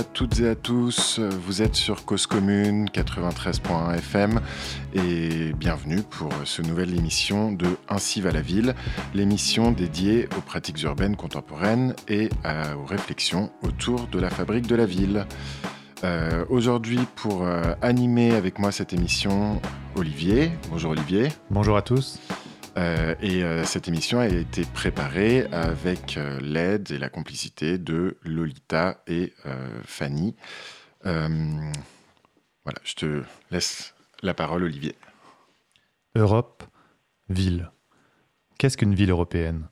à toutes et à tous, vous êtes sur Cause Commune 93.1 FM et bienvenue pour ce nouvelle émission de Ainsi va la ville, l'émission dédiée aux pratiques urbaines contemporaines et aux réflexions autour de la fabrique de la ville. Euh, aujourd'hui, pour euh, animer avec moi cette émission, Olivier. Bonjour Olivier. Bonjour à tous. Euh, et cette émission a été préparée avec l'aide et la complicité de Lolita et Fanny. voilà, je te laisse la parole, Olivier. Europe, ville. Qu'est-ce qu'une ville européenne?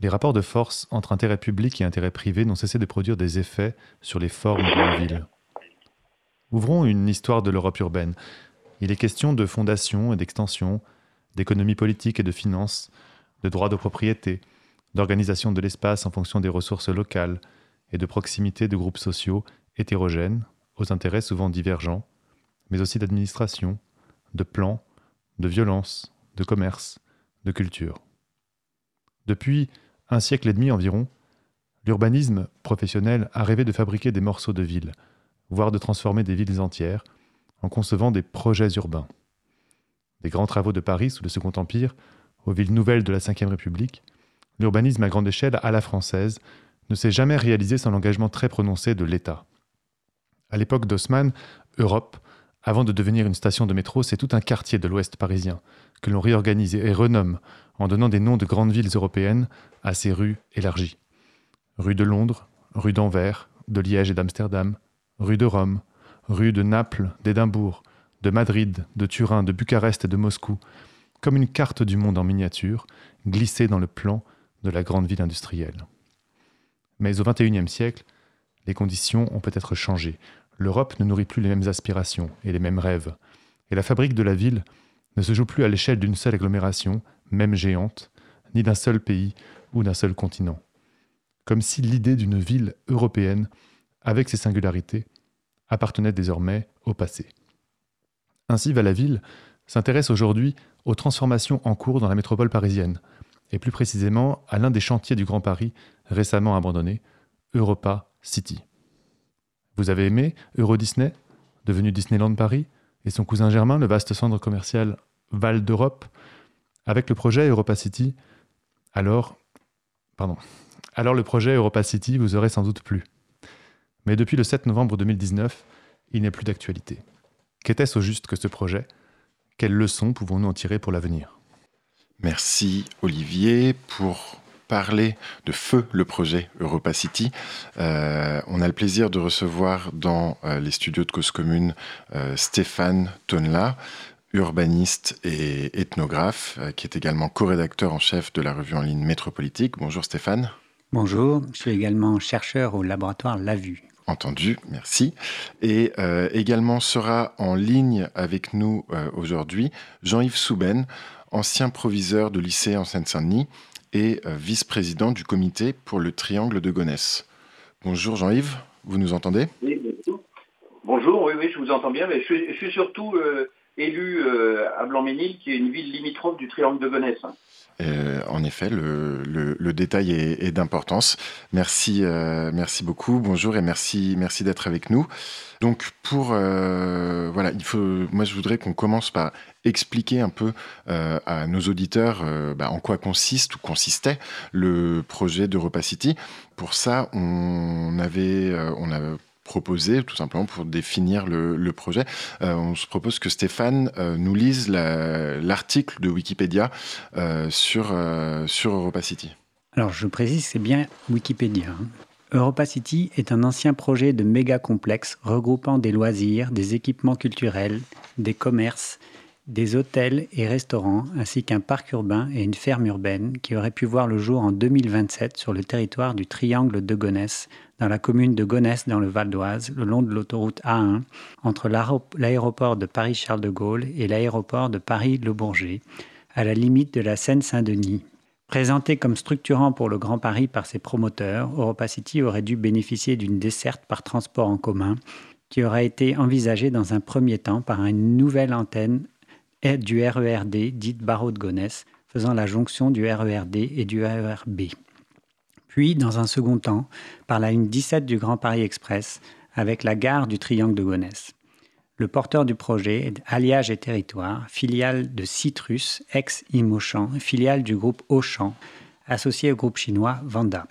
Les rapports de force entre intérêt public et intérêt privé n'ont cessé de produire des effets sur les formes de la ville. Ouvrons une histoire de l'Europe urbaine. Il est question de fondation et d'extension, d'économie politique et de finance, de droit de propriété, d'organisation de l'espace en fonction des ressources locales et de proximité de groupes sociaux hétérogènes, aux intérêts souvent divergents, mais aussi d'administration, de plans, de violence, de commerce, de culture. Depuis un siècle et demi environ, l'urbanisme professionnel a rêvé de fabriquer des morceaux de ville, voire de transformer des villes entières, en concevant des projets urbains. Des grands travaux de Paris sous le Second Empire, aux villes nouvelles de la Ve République, l'urbanisme à grande échelle à la française ne s'est jamais réalisé sans l'engagement très prononcé de l'État. À l'époque d'Haussmann, Europe, avant de devenir une station de métro, c'est tout un quartier de l'ouest parisien que l'on réorganise et renomme en donnant des noms de grandes villes européennes à ces rues élargies. Rue de Londres, rue d'Anvers, de Liège et d'Amsterdam, rue de Rome, rue de Naples, d'Édimbourg, de Madrid, de Turin, de Bucarest et de Moscou, comme une carte du monde en miniature, glissée dans le plan de la grande ville industrielle. Mais au XXIe siècle, les conditions ont peut-être changé. L'Europe ne nourrit plus les mêmes aspirations et les mêmes rêves. Et la fabrique de la ville ne se joue plus à l'échelle d'une seule agglomération, même géante, ni d'un seul pays ou d'un seul continent. Comme si l'idée d'une ville européenne avec ses singularités, appartenait désormais au passé. Ainsi, Valaville s'intéresse aujourd'hui aux transformations en cours dans la métropole parisienne, et plus précisément à l'un des chantiers du Grand Paris récemment abandonné, Europa City. Vous avez aimé Euro Disney, devenu Disneyland Paris, et son cousin germain, le vaste centre commercial Val d'Europe? Avec le projet Europa City, alors. Pardon. Alors le projet Europa City vous aurait sans doute plu. Mais depuis le 7 novembre 2019, il n'est plus d'actualité. Qu'était-ce au juste que ce projet? Quelles leçons pouvons-nous en tirer pour l'avenir? Merci Olivier pour parler de feu le projet Europa City. Euh, on a le plaisir de recevoir dans euh, les studios de Cause Commune euh, Stéphane Tonla, urbaniste et ethnographe, qui est également co-rédacteur en chef de la revue en ligne Métropolitique. Bonjour Stéphane. Bonjour, je suis également chercheur au laboratoire La Vue. Entendu, merci. Et euh, également sera en ligne avec nous euh, aujourd'hui Jean-Yves Souben, ancien proviseur de lycée en Seine-Saint-Denis et euh, vice-président du comité pour le triangle de Gonesse. Bonjour Jean-Yves, vous nous entendez? Oui, bonjour, oui, oui, je vous entends bien, mais je suis, surtout élu à Blanc-Ménil, qui est une ville limitrophe du triangle de Gonesse. Euh, en effet, le, détail est, d'importance. Merci, euh, merci beaucoup. Bonjour et merci, merci d'être avec nous. Donc pour euh, voilà, il faut. Moi, je voudrais qu'on commence par expliquer un peu à nos auditeurs bah, en quoi consiste ou consistait le projet d'Europa City. Pour ça, on avait, on a proposer, tout simplement pour définir le, projet. Euh, on se propose que Stéphane euh, nous lise l'article de Wikipédia euh, sur, sur Europa City. Alors je précise, c'est bien Wikipédia. Hein. Europa City est un ancien projet de méga complexe regroupant des loisirs, des équipements culturels, des commerces, des hôtels et restaurants, ainsi qu'un parc urbain et une ferme urbaine qui aurait pu voir le jour en 2027 sur le territoire du Triangle de Gonesse, dans la commune de Gonesse dans le Val d'Oise, le long de l'autoroute A1, entre l'aéroport de Paris-Charles de Gaulle et l'aéroport de Paris-Le Bourget, à la limite de la Seine-Saint-Denis. Présenté comme structurant pour le Grand Paris par ses promoteurs, Europa City aurait dû bénéficier d'une desserte par transport en commun qui aurait été envisagée dans un premier temps par une nouvelle antenne du RERD, dite barreau de Gonesse, faisant la jonction du RERD et du RERB. Puis, dans un second temps, par la ligne 17 du Grand Paris Express, avec la gare du Triangle de Gonesse. Le porteur du projet est Alliage et Territoire, filiale de Citrus, ex-Imochan, filiale du groupe Auchan, associé au groupe chinois Vanda.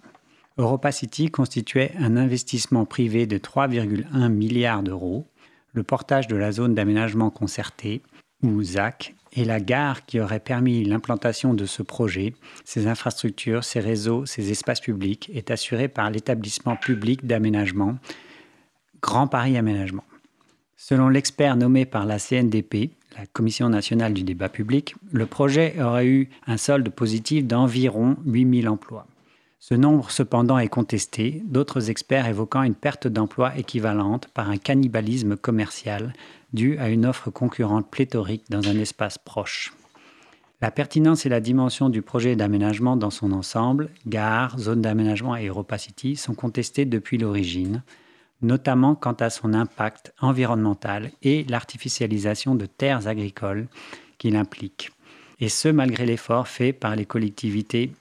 Europa City constituait un investissement privé de 3,1 milliards d'euros, le portage de la zone d'aménagement concerté, ou ZAC, et la gare qui aurait permis l'implantation de ce projet, ses infrastructures, ses réseaux, ses espaces publics, est assurée par l'établissement public d'aménagement Grand Paris Aménagement. Selon l'expert nommé par la CNDP, la Commission nationale du débat public, le projet aurait eu un solde positif d'environ 8000 emplois. Ce nombre cependant est contesté, d'autres experts évoquant une perte d'emplois équivalente par un cannibalisme commercial dû à une offre concurrente pléthorique dans un espace proche. La pertinence et la dimension du projet d'aménagement dans son ensemble, gare, zone d'aménagement et Europa City, sont contestées depuis l'origine, notamment quant à son impact environnemental et l'artificialisation de terres agricoles qu'il implique. Et ce, malgré l'effort fait par les collectivités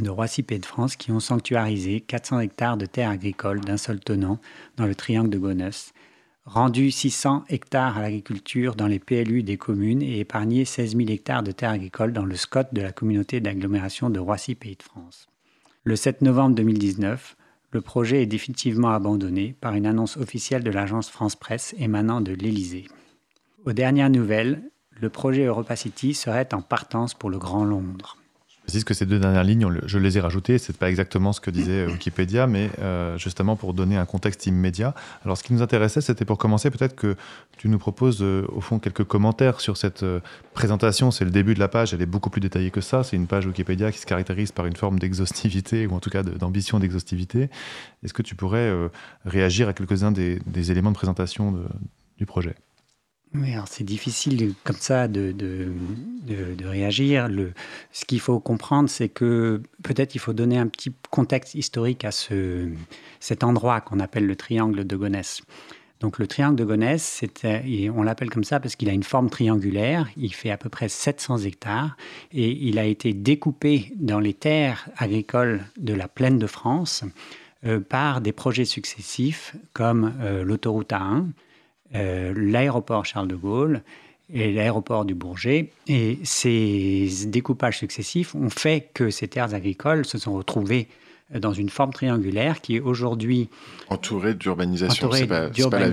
de Roissy et de France qui ont sanctuarisé 400 hectares de terres agricoles d'un seul tenant dans le triangle de Gonesse, rendu 600 hectares à l'agriculture dans les PLU des communes et épargné 16 000 hectares de terres agricoles dans le SCOT de la communauté d'agglomération de Roissy Pays de France. Le 7 novembre 2019, le projet est définitivement abandonné par une annonce officielle de l'agence France Presse émanant de l'Élysée. Aux dernières nouvelles, le projet Europa City serait en partance pour le Grand Londres. Précise que ces deux dernières lignes, je les ai rajoutées. Ce n'est pas exactement ce que disait euh, Wikipédia, mais euh, justement pour donner un contexte immédiat. Alors, ce qui nous intéressait, c'était pour commencer, peut-être que tu nous proposes, euh, au fond, quelques commentaires sur cette présentation. C'est le début de la page, elle est beaucoup plus détaillée que ça. C'est une page Wikipédia qui se caractérise par une forme d'exhaustivité, ou en tout cas d'ambition d'exhaustivité. Est-ce que tu pourrais réagir à quelques-uns des, éléments de présentation du projet? Oui, c'est difficile comme ça de, de, de, réagir. Le, ce qu'il faut comprendre, c'est que peut-être il faut donner un petit contexte historique à ce, cet endroit qu'on appelle le triangle de Gonesse. Donc le triangle de Gonesse, on l'appelle comme ça parce qu'il a une forme triangulaire, il fait à peu près 700 hectares et il a été découpé dans les terres agricoles de la plaine de France euh, par des projets successifs comme euh, l'autoroute A1, euh, l'aéroport Charles de Gaulle et l'aéroport du Bourget. Et ces découpages successifs ont fait que ces terres agricoles se sont retrouvées dans une forme triangulaire qui est aujourd'hui entourée d'urbanisation. C'est pas, pas la,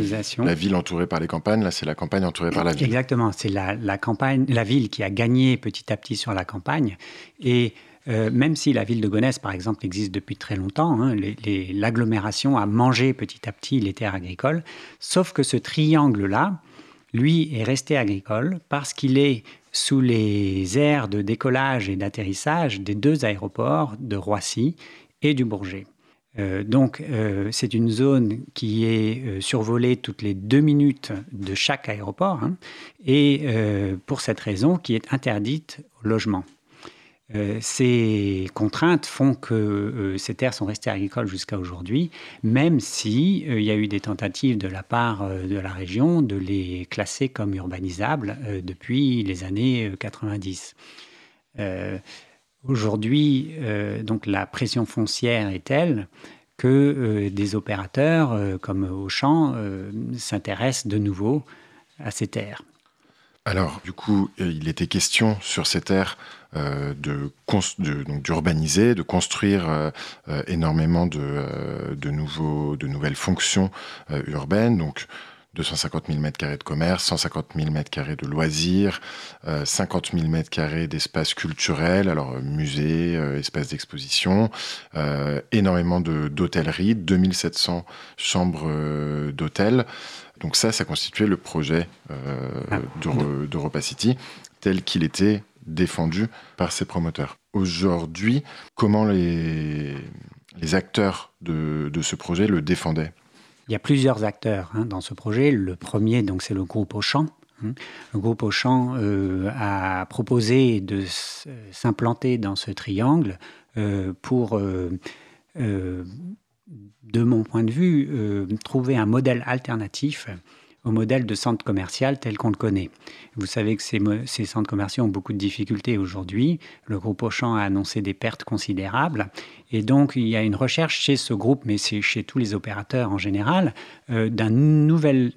la, ville entourée par les campagnes, là c'est la campagne entourée par la ville. Exactement, c'est la, la, campagne, la ville qui a gagné petit à petit sur la campagne. Et euh, même si la ville de Gonesse, par exemple, existe depuis très longtemps, hein, l'agglomération a mangé petit à petit les terres agricoles, sauf que ce triangle-là, lui, est resté agricole parce qu'il est sous les aires de décollage et d'atterrissage des deux aéroports de Roissy et du Bourget. Euh, donc, euh, c'est une zone qui est survolée toutes les deux minutes de chaque aéroport, hein, et pour cette raison, qui est interdite au logement. Euh, ces contraintes font que euh, ces terres sont restées agricoles jusqu'à aujourd'hui, même si euh, il y a eu des tentatives de la part de la région de les classer comme urbanisables depuis les années 90. aujourd'hui, donc la pression foncière est telle que des opérateurs comme Auchan s'intéressent de nouveau à ces terres. Alors, du coup, il était question sur ces terres euh, de, d'urbaniser, de, construire euh, euh, énormément de, de, nouveaux, de nouvelles fonctions urbaines. Donc, 250 000 m2 de commerce, 150 000 m2 de loisirs, 50 000 m2 d'espaces culturels, alors musées, espaces d'exposition, énormément d'hôtellerie, 2700 chambres d'hôtel. Donc ça, ça constituait le projet ah. d'Europa City tel qu'il était défendu par ses promoteurs. Aujourd'hui, comment les, acteurs de, ce projet le défendaient? Il y a plusieurs acteurs hein, dans ce projet. Le premier, donc, c'est le groupe Auchan. Hein. Le groupe Auchan euh, a proposé de s'implanter dans ce triangle euh, pour, euh, de mon point de vue, trouver un modèle alternatif au modèle de centre commercial tel qu'on le connaît. Vous savez que ces, centres commerciaux ont beaucoup de difficultés aujourd'hui. Le groupe Auchan a annoncé des pertes considérables. Et donc, il y a une recherche chez ce groupe, mais c'est chez tous les opérateurs en général, euh, d'un nouvel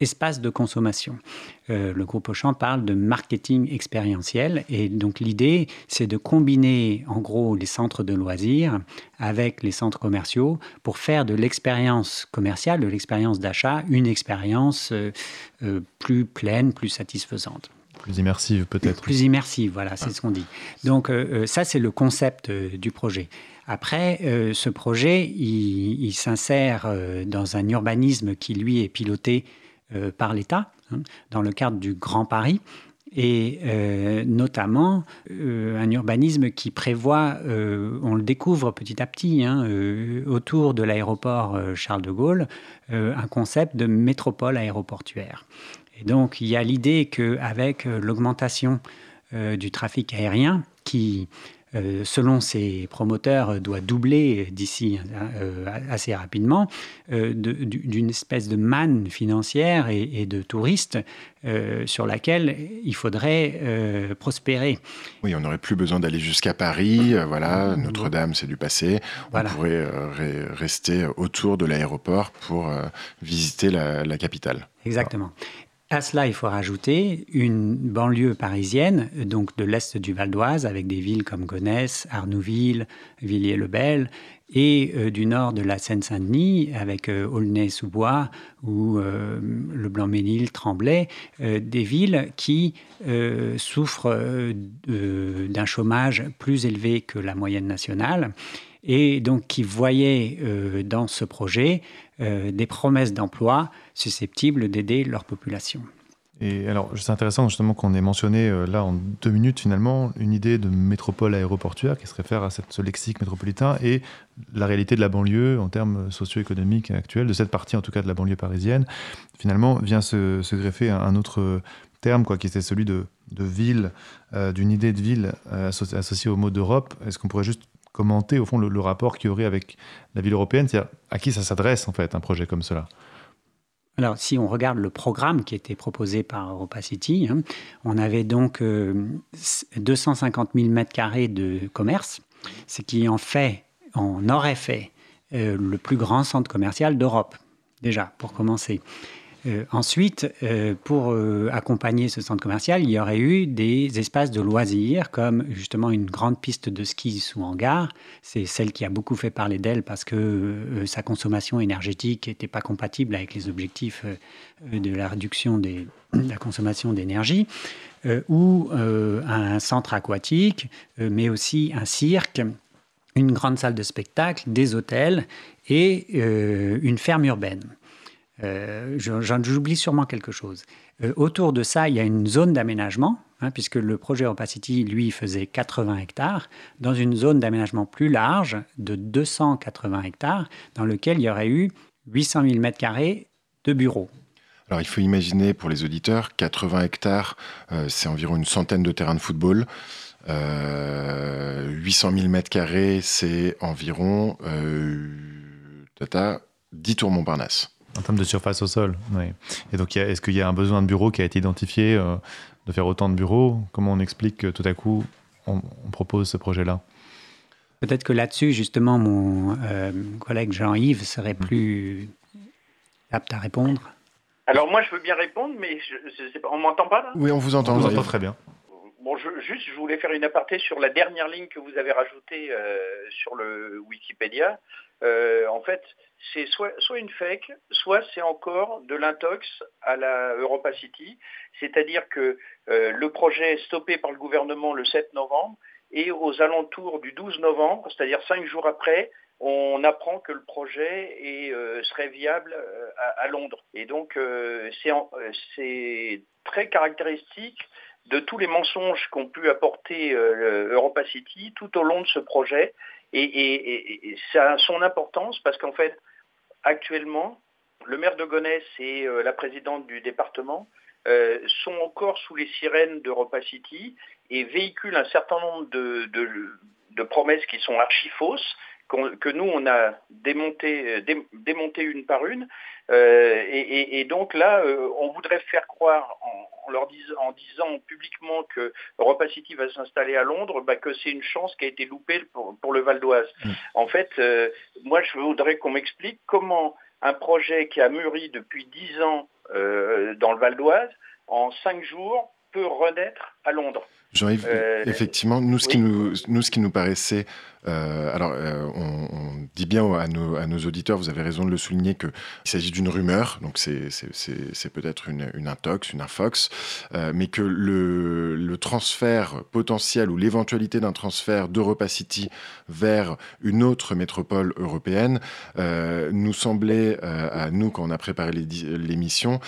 espace de consommation. Euh, le groupe Auchan parle de marketing expérientiel et donc l'idée c'est de combiner en gros les centres de loisirs avec les centres commerciaux pour faire de l'expérience commerciale, de l'expérience d'achat, une expérience euh, euh, plus pleine, plus satisfaisante. Plus immersive peut-être. Plus immersive, voilà, c'est ce qu'on dit. Donc ça c'est le concept du projet. Après, ce projet, il, il s'insère dans un urbanisme qui, lui, est piloté euh, par l'État hein, dans le cadre du Grand Paris et euh, notamment euh, un urbanisme qui prévoit, on le découvre petit à petit, hein, autour de l'aéroport Charles de Gaulle, un concept de métropole aéroportuaire. Et donc il y a l'idée qu'avec l'augmentation du trafic aérien, qui euh, selon ses promoteurs, euh, doit doubler d'ici euh, assez rapidement, d'une espèce de manne financière et, de touristes sur laquelle il faudrait prospérer. Oui, on n'aurait plus besoin d'aller jusqu'à Paris. voilà, Notre-Dame, c'est du passé. On pourrait rester autour de l'aéroport pour visiter la, la capitale. Exactement. À cela, il faut rajouter une banlieue parisienne, donc de l'est du Val d'Oise, avec des villes comme Gonesse, Arnouville, Villiers-le-Bel, et euh, du nord de la Seine-Saint-Denis, avec euh, Aulnay-sous-Bois ou euh, le Blanc-Ménil, Tremblay, des villes qui souffrent d'un chômage plus élevé que la moyenne nationale et donc qui voyaient dans ce projet des promesses d'emploi susceptibles d'aider leur population. Et alors, c'est intéressant justement qu'on ait mentionné euh, là en deux minutes finalement une idée de métropole aéroportuaire qui se réfère à ce lexique métropolitain et la réalité de la banlieue en termes socio-économiques actuels, de cette partie en tout cas de la banlieue parisienne. Finalement, vient se, greffer un, autre terme quoi, qui était celui de, ville, euh, d'une idée de ville euh, associée au mot d'Europe. Est-ce qu'on pourrait juste commenter au fond le, rapport qu'il y aurait avec la ville européenne, c'est-à-dire à qui ça s'adresse en fait un projet comme cela alors, si on regarde le programme qui était proposé par EuropaCity, hein, on avait donc 250 000 m2 de commerce, ce qui en fait, en aurait fait euh, le plus grand centre commercial d'Europe, déjà, pour commencer. Euh, ensuite, euh, pour euh, accompagner ce centre commercial, il y aurait eu des espaces de loisirs, comme justement une grande piste de ski sous hangar. C'est celle qui a beaucoup fait parler d'elle parce que sa consommation énergétique n'était pas compatible avec les objectifs de la réduction de la consommation d'énergie. ou un centre aquatique, mais aussi un cirque, une grande salle de spectacle, des hôtels et une ferme urbaine. Euh, j'oublie sûrement quelque chose. Euh, autour de ça, il y a une zone d'aménagement, hein, puisque le projet Opacity, lui, faisait 80 hectares, dans une zone d'aménagement plus large de 280 hectares, dans lequel il y aurait eu 800 000 m2 de bureaux. Alors il faut imaginer pour les auditeurs, 80 hectares, euh, c'est environ une centaine de terrains de football. 800 000 m2, c'est environ tata, 10 tours Montparnasse. En termes de surface au sol, oui. Et donc, est-ce qu'il y a un besoin de bureau qui a été identifié, euh, de faire autant de bureaux? Comment on explique que tout à coup, on, propose ce projet-là? Peut-être que là-dessus, justement, mon euh, collègue Jean-Yves serait mm. plus apte à répondre. Alors moi, je veux bien répondre, mais je, on m'entend pas là? Oui, on vous entend. On vous entend très bien. Bon, je, juste, je voulais faire une aparté sur la dernière ligne que vous avez rajoutée euh, sur le Wikipédia. En fait, c'est soit, une fake, soit c'est encore de l'intox à la Europa City, c'est-à-dire que euh, le projet est stoppé par le gouvernement le 7 novembre et aux alentours du 12 novembre, c'est-à-dire cinq jours après, on apprend que le projet euh, serait viable euh, à, Londres. Et donc c'est très caractéristique de tous les mensonges qu'ont pu apporter Europa City tout au long de ce projet. Et ça a son importance parce qu'en fait, actuellement, le maire de Gonesse et euh, la présidente du département euh, sont encore sous les sirènes d'Europa City et véhiculent un certain nombre de, promesses qui sont archi fausses, que nous, on a démonté, démonté une par une. Et, donc là, on voudrait faire croire en, leur en disant publiquement que Europa City va s'installer à Londres, bah, que c'est une chance qui a été loupée pour, le Val d'Oise. Mm. En fait, moi, je voudrais qu'on m'explique comment un projet qui a mûri depuis dix ans dans le Val d'Oise, en cinq jours, peut renaître à Londres. Jean-Yves, euh, effectivement, nous ce, qui nous, nous, ce qui nous paraissait euh, alors, euh, on, on, dit bien à nos, à nos, auditeurs, vous avez raison de le souligner, qu'il s'agit d'une rumeur, donc c'est peut-être une, une, intox, une infox, euh, mais que le, le, transfert potentiel ou l'éventualité d'un transfert d'Europa City vers une autre métropole européenne euh, nous semblait, euh, à nous, quand on a préparé l'émission,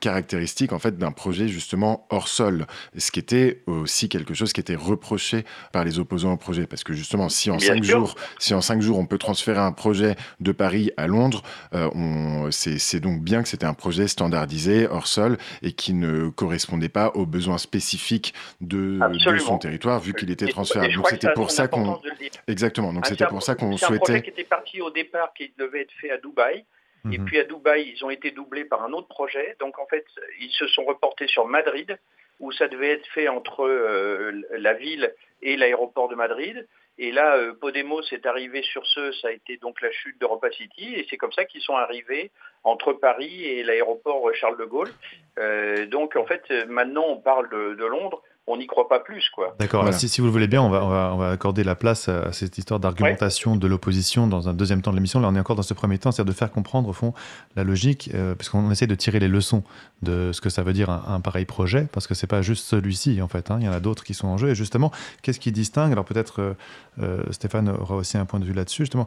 caractéristique en fait d'un projet justement hors sol, ce qui était aussi quelque chose qui était reproché par les opposants au projet, parce que justement, si en cinq jours, si en cinq jours on peut transférer un projet de Paris à Londres, euh, c'est donc bien que c'était un projet standardisé hors sol et qui ne correspondait pas aux besoins spécifiques de, son territoire vu qu'il était transféré. Donc c'était pour ça qu'on exactement. Donc c'était pour ça qu'on souhaitait. C'est un projet qui était parti au départ qui devait être fait à Dubaï. Et mhm. puis à Dubaï, ils ont été doublés par un autre projet. Donc en fait, ils se sont reportés sur Madrid, où ça devait être fait entre euh, la ville et l'aéroport de Madrid. Et là, euh, Podemos est arrivé sur ce, ça a été donc la chute d'Europa City, et c'est comme ça qu'ils sont arrivés entre Paris et l'aéroport Charles de Gaulle. Euh, donc en fait, maintenant on parle de Londres, on n'y croit pas plus. quoi. D'accord, si, si, vous le voulez bien, on va, on va, accorder la place à cette histoire d'argumentation de l'opposition dans un deuxième temps de l'émission. Là, on est encore dans ce premier temps, c'est-à-dire de faire comprendre, au fond, la logique, euh, puisqu'on essaie de tirer les leçons de ce que ça veut dire un, pareil projet, parce que c'est pas juste celui-ci, en fait. Hein. il y en a d'autres qui sont en jeu. Et justement, qu'est-ce qui distingue? Alors peut-être euh, euh, Stéphane aura aussi un point de vue là-dessus. Justement,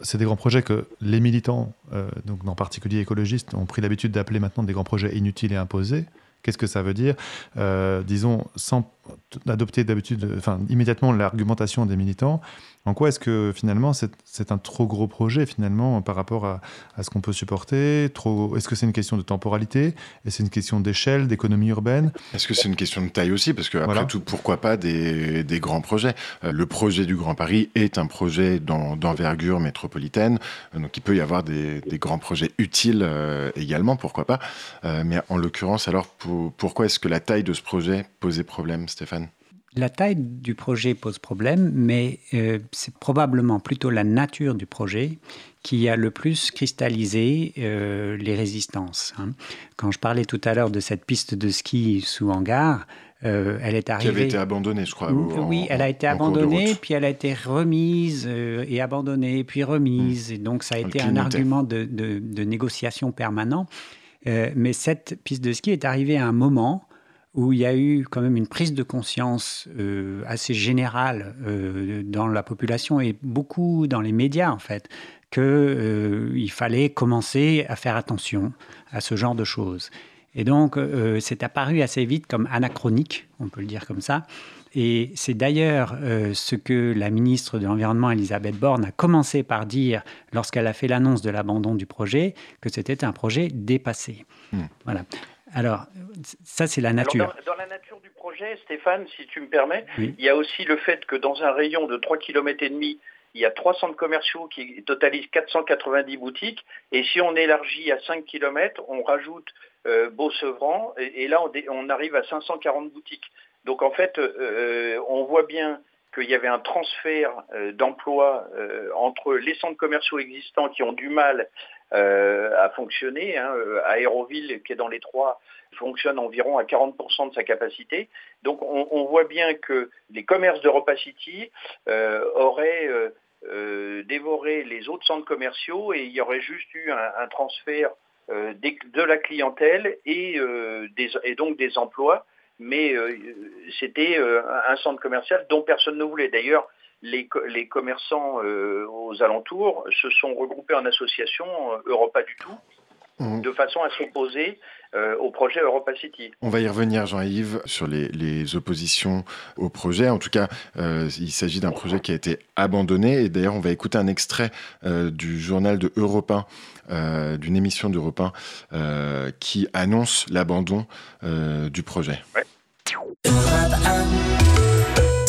c'est des grands projets que les militants, donc en particulier écologistes, ont pris l'habitude d'appeler maintenant des grands projets inutiles et imposés. Qu'est-ce que ça veut dire? Euh, Disons, sans adopter d'habitude, enfin, immédiatement l'argumentation des militants, en quoi est-ce que finalement c'est un trop gros projet finalement par rapport à, ce qu'on peut supporter? Trop, Est-ce que c'est une question de temporalité? Est-ce c'est une question d'échelle, d'économie urbaine? Est-ce que c'est une question de taille aussi? Parce que après tout, pourquoi pas des, grands projets? Euh, Le projet du Grand Paris est un projet d'envergure métropolitaine, donc il peut y avoir des, grands projets utiles euh, également, pourquoi pas. Euh, Mais en l'occurrence, alors pourquoi est-ce que la taille de ce projet posait problème, Stéphane la taille du projet pose problème, mais euh, c'est probablement plutôt la nature du projet qui a le plus cristallisé euh, les résistances. Hein. Quand je parlais tout à l'heure de cette piste de ski sous hangar, euh, elle est arrivée. Qui avait été abandonnée, je crois. oui, elle a été abandonnée, puis elle a été remise et abandonnée, puis remise. Hmm. Et donc, ça a été un argument de, de, négociation permanent. mais cette piste de ski est arrivée à un moment où il y a eu quand même une prise de conscience euh, assez générale euh, dans la population et beaucoup dans les médias en fait, qu'il euh, fallait commencer à faire attention à ce genre de choses. Et donc c'est apparu assez vite comme anachronique, on peut le dire comme ça. Et c'est d'ailleurs ce que la ministre de l'Environnement, Elisabeth Borne, a commencé par dire lorsqu'elle a fait l'annonce de l'abandon du projet, que c'était un projet dépassé. Hmm. Voilà. Alors, ça, c'est la nature. dans, la nature du projet, Stéphane, si tu me permets, il y a aussi le fait que dans un rayon de 3 km et demi, il y a trois centres commerciaux qui totalisent 490 boutiques. Et si on élargit à 5 km, on rajoute euh, Beau-Sevran. Et, là, on, arrive à 540 boutiques. Donc en fait, euh, euh, on voit bien qu'il y avait un transfert d'emplois entre les centres commerciaux existants qui ont du mal euh, à fonctionner. Hein. Euh, Aéroville, qui est dans les trois, fonctionne environ à 40% de sa capacité. Donc on, voit bien que les commerces d'Europa City euh, auraient dévoré les autres centres commerciaux et il y aurait juste eu un, transfert de la clientèle et, donc des emplois. Mais c'était un centre commercial dont personne ne voulait. D'ailleurs, les, commerçants euh, aux alentours se sont regroupés en association euh, Europa du tout, mmh. de façon à s'opposer euh, au projet Europa City. On va y revenir, Jean-Yves, sur les, oppositions au projet. En tout cas, il s'agit d'un projet qui a été abandonné. Et d'ailleurs, on va écouter un extrait du journal de Europe 1, d'une émission d'Europe 1, qui annonce l'abandon du projet.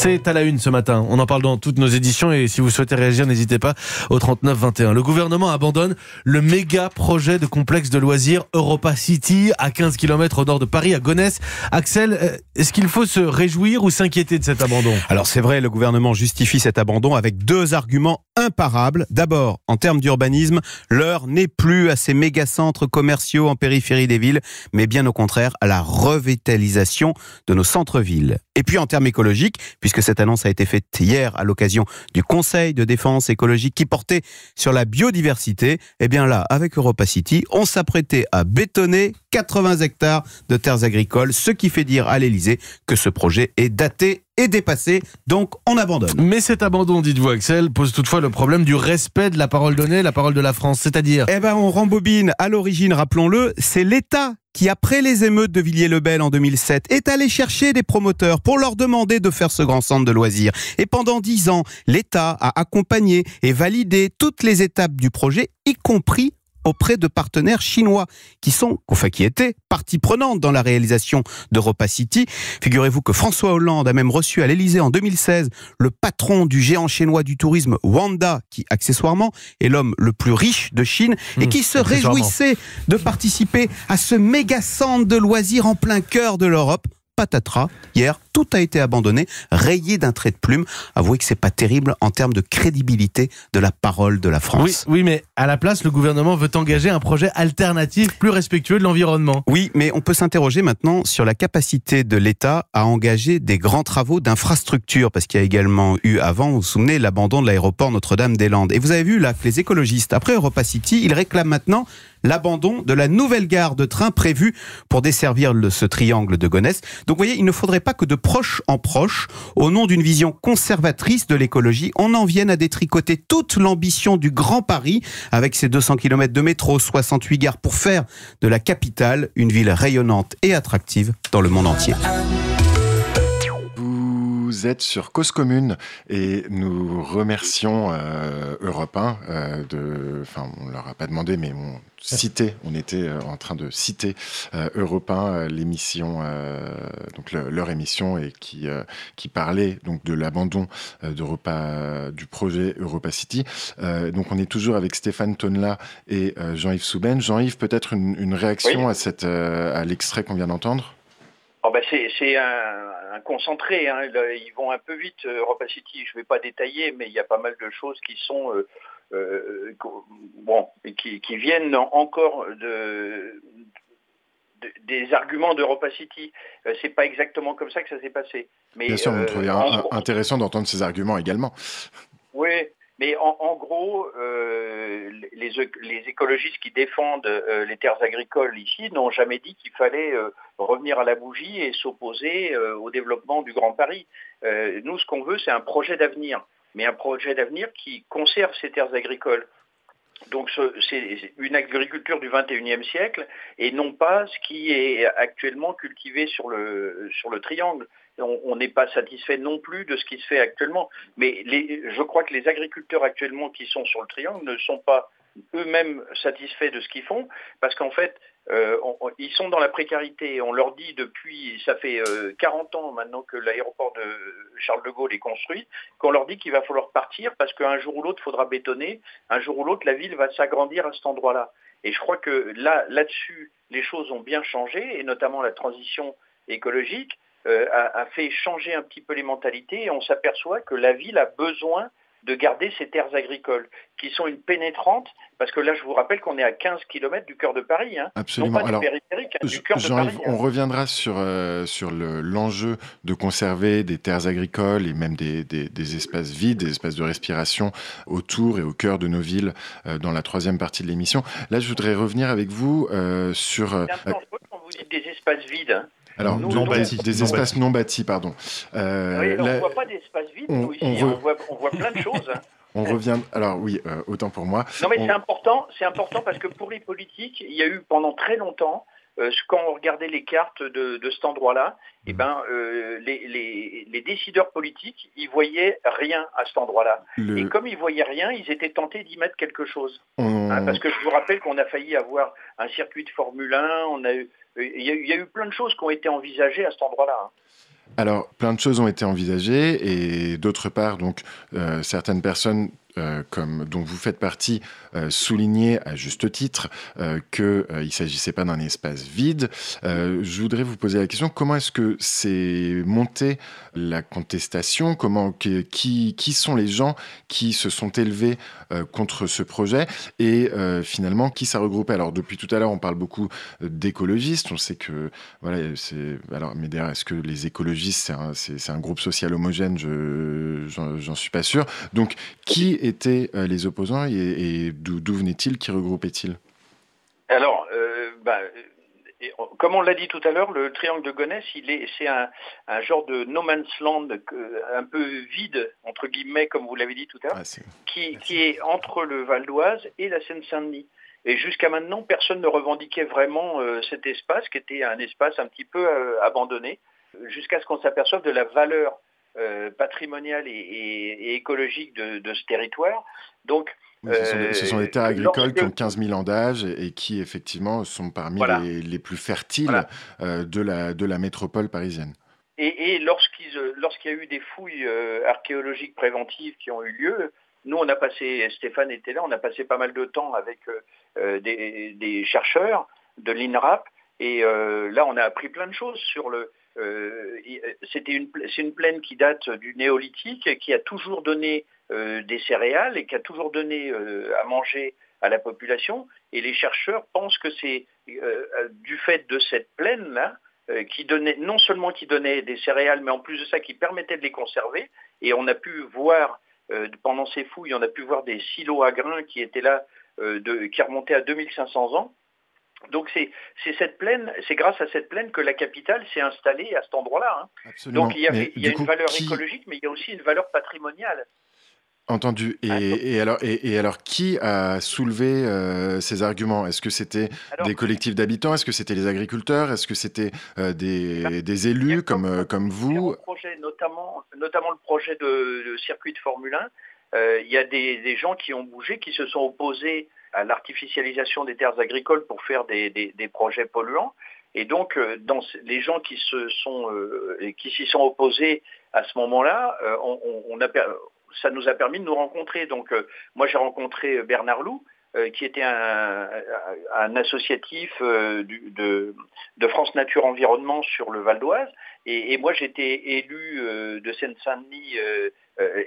C'est à la une ce matin. On en parle dans toutes nos éditions et si vous souhaitez réagir, n'hésitez pas au 39 21. Le gouvernement abandonne le méga projet de complexe de loisirs Europa City à 15 km au nord de Paris, à Gonesse. Axel, euh, est-ce qu'il faut se réjouir ou s'inquiéter de cet abandon? Alors c'est vrai, le gouvernement justifie cet abandon avec deux arguments imparables. D'abord, en termes d'urbanisme, l'heure n'est plus à ces méga centres commerciaux en périphérie des villes, mais bien au contraire à la revitalisation de nos centres-villes. Et puis en termes écologiques, puisque cette annonce a été faite hier à l'occasion du Conseil de défense écologique qui portait sur la biodiversité, eh bien là, avec Europa City, on s'apprêtait à bétonner 80 hectares de terres agricoles, ce qui fait dire à l'Elysée que ce projet est daté et dépassé, donc on abandonne. Mais cet abandon, dites-vous Axel, pose toutefois le problème du respect de la parole donnée, la parole de la France, c'est-à-dire Eh ben on rembobine, à l'origine, rappelons-le, c'est l'État qui, après les émeutes de Villiers-le-Bel en 2007, est allé chercher des promoteurs pour leur demander de faire ce grand centre de loisirs. Et pendant dix ans, l'État a accompagné et validé toutes les étapes du projet, y compris auprès de partenaires chinois qui sont, enfin qui étaient partie prenante dans la réalisation d'Europa City. Figurez-vous que François Hollande a même reçu à l'Elysée en 2016 le patron du géant chinois du tourisme Wanda, qui accessoirement est l'homme le plus riche de Chine et mmh, qui se réjouissait de participer à ce méga centre de loisirs en plein cœur de l'Europe. Patatras, hier, tout a été abandonné, rayé d'un trait de plume. Avouez que c'est pas terrible en termes de crédibilité de la parole de la France. Oui, oui, mais à la place, le gouvernement veut engager un projet alternatif plus respectueux de l'environnement. Oui, mais on peut s'interroger maintenant sur la capacité de l'État à engager des grands travaux d'infrastructure, parce qu'il y a également eu avant, vous vous souvenez, l'abandon de l'aéroport Notre-Dame-des-Landes. Et vous avez vu là que les écologistes, après Europa City, ils réclament maintenant l'abandon de la nouvelle gare de train prévue pour desservir le, ce triangle de Gonesse. Donc vous voyez, il ne faudrait pas que de proche en proche, au nom d'une vision conservatrice de l'écologie, on en vienne à détricoter toute l'ambition du Grand Paris avec ses 200 km de métro, 68 gares pour faire de la capitale une ville rayonnante et attractive dans le monde entier vous êtes sur Cause Commune et nous remercions euh, Europe 1 euh, de, enfin on leur a pas demandé mais on citait, on était euh, en train de citer euh, Europe 1 euh, l'émission, donc leur émission et qui qui parlait donc de l'abandon d'Europa du projet Europa City. donc on est toujours avec Stéphane Tonla et Jean-Yves Souben. Jean-Yves peut-être une, une réaction à cette à l'extrait qu'on vient d'entendre? Oh ben c'est un, concentré, hein. ils vont un peu vite, Europa City, je ne vais pas détailler, mais il y a pas mal de choses qui sont euh, euh, bon, qui, qui, viennent encore de, des arguments d'Europa City. Euh, c'est pas exactement comme ça que ça s'est passé. Mais, Bien sûr, vous trouvez intéressant d'entendre ces arguments également. Oui, mais en, gros, euh, les, les, écologistes qui défendent euh, les terres agricoles ici n'ont jamais dit qu'il fallait euh, revenir à la bougie et s'opposer au développement du Grand Paris. nous, ce qu'on veut, c'est un projet d'avenir, mais un projet d'avenir qui conserve ces terres agricoles. Donc c'est une agriculture du 21e siècle et non pas ce qui est actuellement cultivé sur le, sur le triangle on n'est pas satisfait non plus de ce qui se fait actuellement. Mais je crois que les agriculteurs actuellement qui sont sur le triangle ne sont pas eux-mêmes satisfaits de ce qu'ils font, parce qu'en fait, euh, ils sont dans la précarité. On leur dit depuis, ça fait 40 euh, ans maintenant que l'aéroport de Charles de Gaulle est construit, qu'on leur dit qu'il va falloir partir parce qu'un jour ou l'autre, il faudra bétonner, un jour ou l'autre, la ville va s'agrandir à cet endroit-là. Et je crois que là, là-dessus, les choses ont bien changé, et notamment la transition écologique. Euh, a, fait changer un petit peu les mentalités et on s'aperçoit que la ville a besoin de garder ses terres agricoles, qui sont une pénétrante, parce que là, je vous rappelle qu'on est à 15 km du cœur de Paris. Hein, Absolument. Alors, périphérique, hein, du cœur de Paris. On hein. reviendra sur, euh, sur l'enjeu de conserver des terres agricoles et même des, des, espaces vides, des espaces de respiration autour et au cœur de nos villes euh, dans la troisième partie de l'émission. Là, je voudrais revenir avec vous sur... quand vous dites des espaces vides, alors, non des espaces non bâtis, pardon. Euh, on ne voit pas d'espace vide, nous, ici. On, voit, plein de choses. Hein. On revient. Alors oui, euh, autant pour moi. Non, mais c'est important. C'est important parce que pour les politiques, il y a eu pendant très longtemps euh, quand on regardait les cartes de, cet endroit-là, eh ben, euh, les, décideurs politiques, ils voyaient rien à cet endroit-là. Et comme ils voyaient rien, ils étaient tentés d'y mettre quelque chose. Hein, parce que je vous rappelle qu'on a failli avoir un circuit de Formule 1, on a eu, il y, a eu, plein de choses qui ont été envisagées à cet endroit-là. Hein. alors, plein de choses ont été envisagées et d'autre part, donc, certaines personnes euh, dont vous faites partie euh, souligner à juste titre euh, qu'il ne s'agissait pas d'un espace vide. je voudrais vous poser la question, comment est-ce que c'est monté la contestation? Comment, qui, qui sont les gens qui se sont élevés contre ce projet? Et finalement qui ça regroupait? Alors depuis tout à l'heure, on parle beaucoup d'écologistes. On sait que voilà, c'est alors mais d'ailleurs, est-ce que les écologistes c'est un, un, groupe social homogène? Je j'en suis pas sûr. Donc qui étaient euh, les opposants et, d'où venaient-ils Qui regroupaient-ils? Alors, euh, bah, comme on l'a dit tout à l'heure, le triangle de Gonesse, c'est un, genre de no man's land un peu vide, entre guillemets, comme vous l'avez dit tout à l'heure, qui, est entre le Val d'Oise et la Seine-Saint-Denis. Et jusqu'à maintenant, personne ne revendiquait vraiment euh, cet espace, qui était un espace un petit peu abandonné, jusqu'à ce qu'on s'aperçoive de la valeur euh, patrimoniale et, écologique de, ce territoire. Donc, ce, sont des, terres euh, agricoles qui ont 15 000 ans d'âge et, qui, effectivement, sont parmi les, plus fertiles euh, de, la, de la métropole parisienne. Et, lorsqu'il y a eu des fouilles archéologiques préventives qui ont eu lieu, nous, on a passé, Stéphane était là, on a passé pas mal de temps avec des, des, chercheurs de l'INRAP, et là, on a appris plein de choses sur le, euh, euh, c'était une, c'est une plaine qui date du néolithique, qui a toujours donné euh, des céréales et qui a toujours donné à manger à la population. Et les chercheurs pensent que c'est du fait de cette plaine-là, qui donnait, non seulement qui donnait des céréales, mais en plus de ça, qui permettait de les conserver. Et on a pu voir, pendant ces fouilles, on a pu voir des silos à grains qui étaient là, qui remontaient à 2500 ans. Donc c'est cette plaine, c'est grâce à cette plaine que la capitale s'est installée à cet endroit-là. Hein. Donc il y a, une valeur écologique, mais il y a aussi une valeur patrimoniale. Entendu. Et, ah, alors, et, alors, qui a soulevé euh, ces arguments? Est-ce que c'était des collectifs d'habitants? Est-ce que c'était les agriculteurs? Est-ce que c'était euh, des, élus comme, euh, comme vous? Projet, notamment, notamment le projet de, circuit de Formule 1. Il y a des, des, gens qui ont bougé, qui se sont opposés à l'artificialisation des terres agricoles pour faire des, projets polluants. Et donc, euh, les gens euh, qui s'y sont opposés à ce moment-là, euh, ça nous a permis de nous rencontrer. Donc, moi, j'ai rencontré Bernard Loup, qui était un, associatif de, France Nature Environnement sur le Val d'Oise. Et, moi, j'étais élu de Seine-Saint-Denis,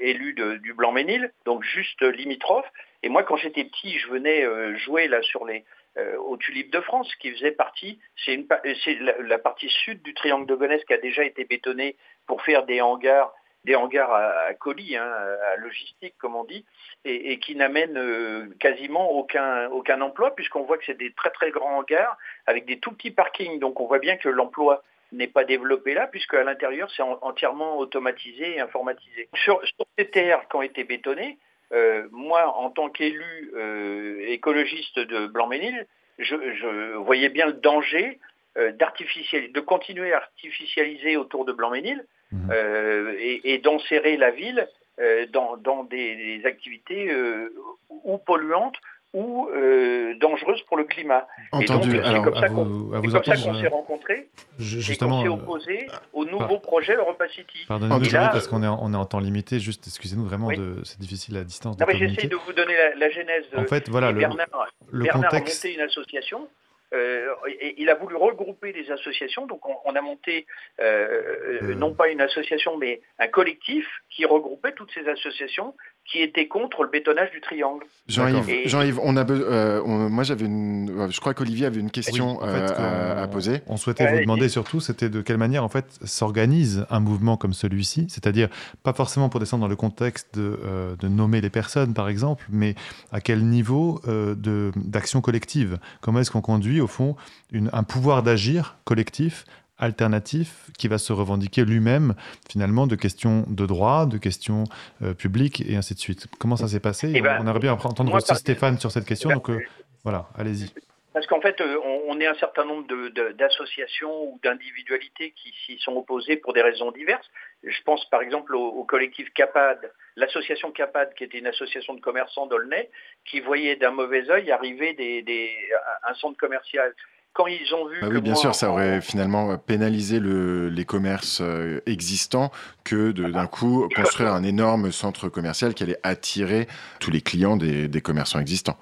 élu du Blanc-Ménil, donc juste limitrophe. Et moi, quand j'étais petit, je venais euh, jouer là sur euh, aux Tulipes de France, qui faisait partie, c'est la, partie sud du triangle de Gonesse qui a déjà été bétonnée pour faire des hangars, des hangars à, colis, hein, à logistique comme on dit, et, qui n'amène euh, quasiment aucun, emploi, puisqu'on voit que c'est des très très grands hangars avec des tout petits parkings. Donc on voit bien que l'emploi n'est pas développé là, puisque à l'intérieur c'est entièrement automatisé et informatisé. Sur ces terres qui ont été bétonnées, euh, moi, en tant qu'élu euh, écologiste de Blanc-Ménil, je, voyais bien le danger euh, de continuer à artificialiser autour de Blanc-Ménil mhm. et, d'enserrer la ville dans, des, activités ou polluantes ou euh, dangereuse pour le climat. Entendu. C'est comme ça qu'on s'est rencontrés justement, et qu'on s'est opposé au nouveau projet Europa City. Pardonnez-moi parce qu'on est, en, on est en temps limité. Juste, excusez-nous vraiment, de, c'est difficile à distance. J'essaie de vous donner la, genèse. En fait, voilà, le, Bernard, le Bernard contexte... a monté une association. Euh, et il a voulu regrouper des associations, donc on, a monté euh, euh, non pas une association, mais un collectif qui regroupait toutes ces associations qui était contre le bétonnage du triangle. Jean-Yves, on a, euh, moi j'avais une, je crois qu'Olivier avait une question euh, à, poser. On souhaitait vous demander surtout, c'était de quelle manière en fait s'organise un mouvement comme celui-ci, c'est-à-dire pas forcément pour descendre dans le contexte de, euh, de, nommer les personnes par exemple, mais à quel niveau d'action collective Comment est-ce qu'on conduit au fond une, un pouvoir d'agir collectif alternatif qui va se revendiquer lui-même finalement de questions de droit, de questions euh, publiques et ainsi de suite. Comment ça s'est passé? Eh ben, On aurait bien entendre aussi Stéphane sur cette question, donc euh, voilà, allez-y. Parce qu'en fait, euh, on, est un certain nombre d'associations ou d'individualités qui s'y sont opposées pour des raisons diverses. Je pense par exemple au, collectif CAPAD, l'association CAPAD, qui était une association de commerçants d'Aulnay, qui voyait d'un mauvais œil arriver des, un centre commercial quand ils ont vu. Bah oui, bien sûr, ça aurait finalement pénalisé le, les commerces euh, existants que d'un coup construire un énorme centre commercial qui allait attirer tous les clients des, des commerçants existants.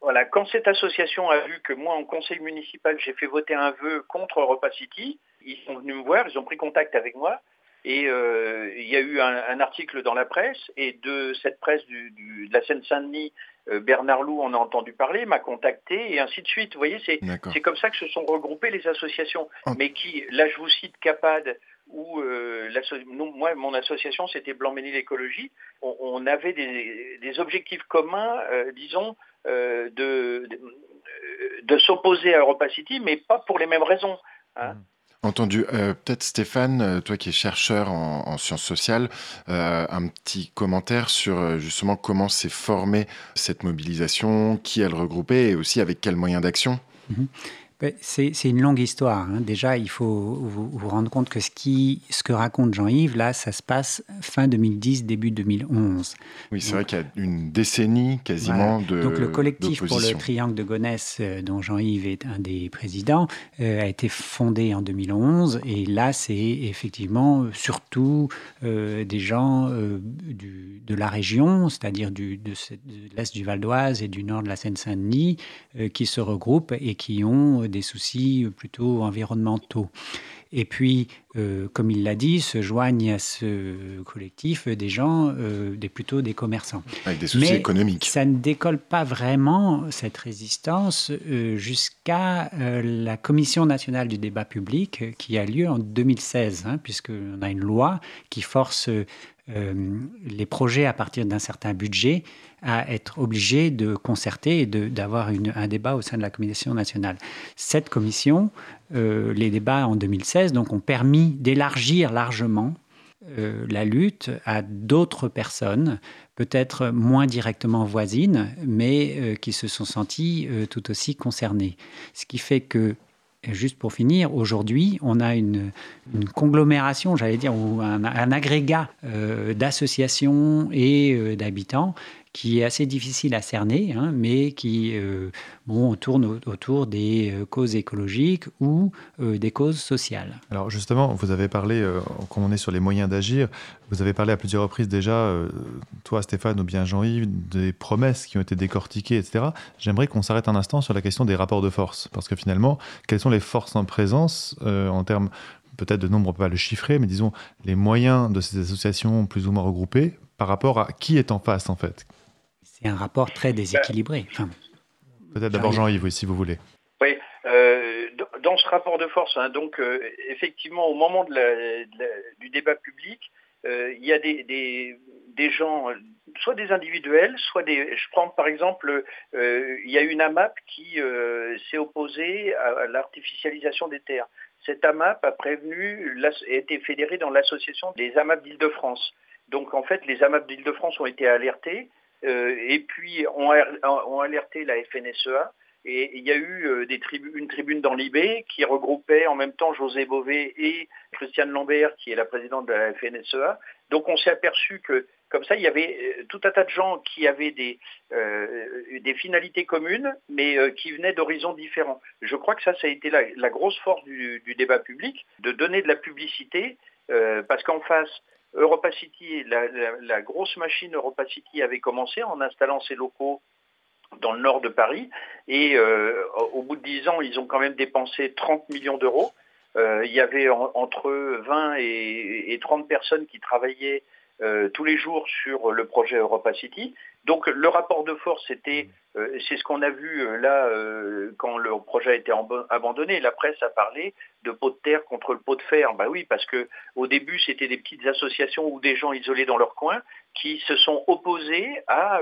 Voilà, quand cette association a vu que moi, en conseil municipal, j'ai fait voter un vœu contre Europa City, ils sont venus me voir, ils ont pris contact avec moi. Et euh, il y a eu un, article dans la presse, et de cette presse du, de la Seine-Saint-Denis, euh, Bernard Lou en a entendu parler, m'a contacté, et ainsi de suite. Vous voyez, c'est comme ça que se sont regroupées les associations. Mais qui, là je vous cite CAPAD, où euh, moi, mon association, c'était Blanc-Ménil Écologie. On, avait des, objectifs communs, disons, de, de, de s'opposer à Europa City, mais pas pour les mêmes raisons. Hein. Mmh. Entendu. Euh, peut-être Stéphane, euh, toi qui es chercheur en, sciences sociales, euh, un petit commentaire sur justement comment s'est formée cette mobilisation, qui elle regroupait et aussi avec quels moyens d'action? Ben, c'est une longue histoire. Hein. Déjà, il faut vous, vous, rendre compte que ce, qui, ce que raconte Jean-Yves, là, ça se passe fin 2010, début 2011. Oui, c'est vrai qu'il y a une décennie quasiment de. Donc le collectif pour le Triangle de Gonesse, euh, dont Jean-Yves est un des présidents, euh, a été fondé en 2011. Et là, c'est effectivement euh, surtout des gens du, de la région, c'est-à-dire de, de l'Est du Val d'Oise et du nord de la Seine-Saint-Denis, qui se regroupent et qui ont des soucis plutôt environnementaux. Et puis, euh, comme il l'a dit, se joignent à ce collectif des gens, euh, des, plutôt des commerçants. Avec des soucis Mais économiques. Ça ne décolle pas vraiment, cette résistance, euh, jusqu'à la Commission nationale du débat public qui a lieu en 2016, hein, puisqu'on a une loi qui force les projets à partir d'un certain budget à être obligé de concerter et d'avoir un débat au sein de la Commission nationale. Cette commission, euh, les débats en 2016 donc, ont permis d'élargir largement euh, la lutte à d'autres personnes, peut-être moins directement voisines, mais euh, qui se sont senties tout aussi concernées. Ce qui fait que juste pour finir, aujourd'hui, on a une, conglomération, j'allais dire, ou un, agrégat d'associations et d'habitants qui est assez difficile à cerner, hein, mais qui euh, bon, tourne autour des euh, causes écologiques ou euh, des causes sociales. Alors justement, vous avez parlé, quand on est sur les moyens d'agir, vous avez parlé à plusieurs reprises déjà, toi Stéphane ou bien Jean-Yves, des promesses qui ont été décortiquées, etc. J'aimerais qu'on s'arrête un instant sur la question des rapports de force, parce que finalement, quelles sont les forces en présence en termes peut-être de nombre, on peut pas le chiffrer, mais disons les moyens de ces associations plus ou moins regroupées par rapport à qui est en face en fait? C'est un rapport très déséquilibré. Peut-être d'abord Jean-Yves, si vous voulez. Oui, euh, dans ce rapport de force, hein, donc euh, effectivement, au moment du débat public, euh, il y a des, gens, soit des individuels, soit des. Je prends par exemple, il y a une AMAP qui s'est opposée à, l'artificialisation des terres. Cette AMAP a prévenu, a été fédérée dans l'association des AMAP d'Île-de-France. Donc en fait, les AMAP d'Île-de-France ont été alertés euh, et puis ont, ont alerté la FNSEA et il y a eu euh, des une tribune dans l'IB qui regroupait en même temps José Bové et Christiane Lambert, qui est la présidente de la FNSEA. Donc on s'est aperçu que, comme ça, il y avait euh, tout un tas de gens qui avaient des, finalités communes, mais qui venaient d'horizons différents. Je crois que ça, ça a été la, grosse force du, débat public, de donner de la publicité, parce qu'en face, Europa City, la, grosse machine Europa City avait commencé en installant ses locaux dans le nord de Paris. Et euh, au bout de 10 ans, ils ont quand même dépensé 30 millions d'euros. Euh, il y avait entre 20 et, 30 personnes qui travaillaient euh, tous les jours sur le projet Europa City. Donc le rapport de force, c'était, euh, c'est ce qu'on a vu euh, là euh, quand le projet a été abandonné. La presse a parlé de pot de terre contre le pot de fer. Bah oui, parce que au début c'était des petites associations ou des gens isolés dans leur coin qui se sont opposés à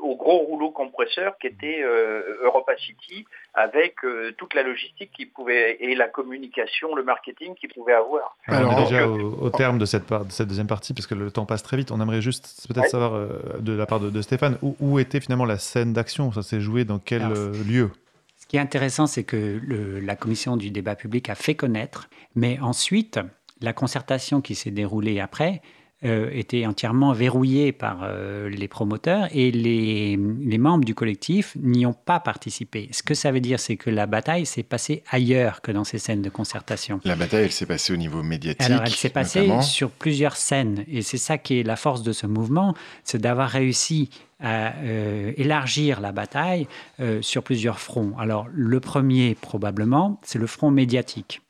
au gros rouleau compresseur qui était Europa City avec toute la logistique qui pouvait et la communication, le marketing qu'il pouvait avoir. Alors, déjà au, terme de cette, part, de cette deuxième partie, parce que le temps passe très vite, on aimerait juste peut-être savoir de la part de, de Stéphane, où, était finalement la scène d'action Ça s'est joué dans quel euh, lieu? Ce qui est intéressant, c'est que la commission du débat public a fait connaître, mais ensuite, la concertation qui s'est déroulée après euh, était entièrement verrouillé par euh, les promoteurs et les, les membres du collectif n'y ont pas participé. Ce que ça veut dire, c'est que la bataille s'est passée ailleurs que dans ces scènes de concertation. La bataille, elle s'est passée au niveau médiatique. Alors, elle s'est passée sur plusieurs scènes. Et c'est ça qui est la force de ce mouvement, c'est d'avoir réussi à euh, élargir la bataille euh, sur plusieurs fronts. Alors le premier probablement, c'est le front médiatique.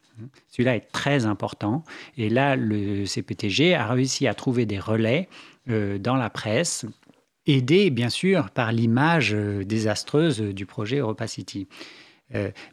Celui-là est très important. Et là, le CPTG a réussi à trouver des relais euh, dans la presse, aidé bien sûr par l'image désastreuse du projet Europa City.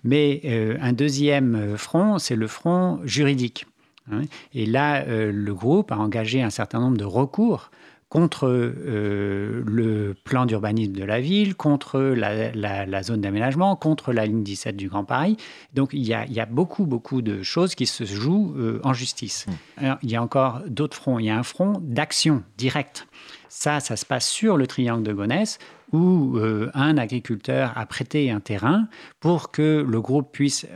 mais un deuxième front, c'est le front juridique. Hein. Et là, le groupe a engagé un certain nombre de recours contre euh, le plan d'urbanisme de la ville, contre la, zone d'aménagement, contre la ligne 17 du Grand Paris. Donc il y a, beaucoup, beaucoup de choses qui se jouent euh, en justice. Mmh. il y a encore d'autres fronts. Il y a un front d'action directe. Ça, ça se passe sur le triangle de Gonesse, où euh, un agriculteur a prêté un terrain pour que le groupe puisse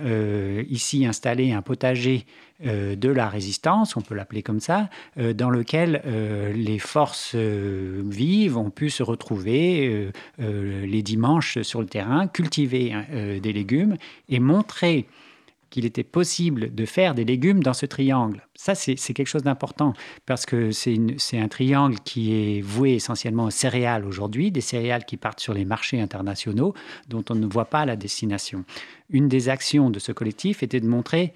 ici installer un potager de la résistance, on peut l'appeler comme ça, euh, dans lequel euh, les forces vives ont pu se retrouver les dimanches sur le terrain, cultiver des légumes et montrer qu'il était possible de faire des légumes dans ce triangle. Ça, c'est quelque chose d'important parce que c'est un triangle qui est voué essentiellement aux céréales aujourd'hui, des céréales qui partent sur les marchés internationaux dont on ne voit pas la destination. Une des actions de ce collectif était de montrer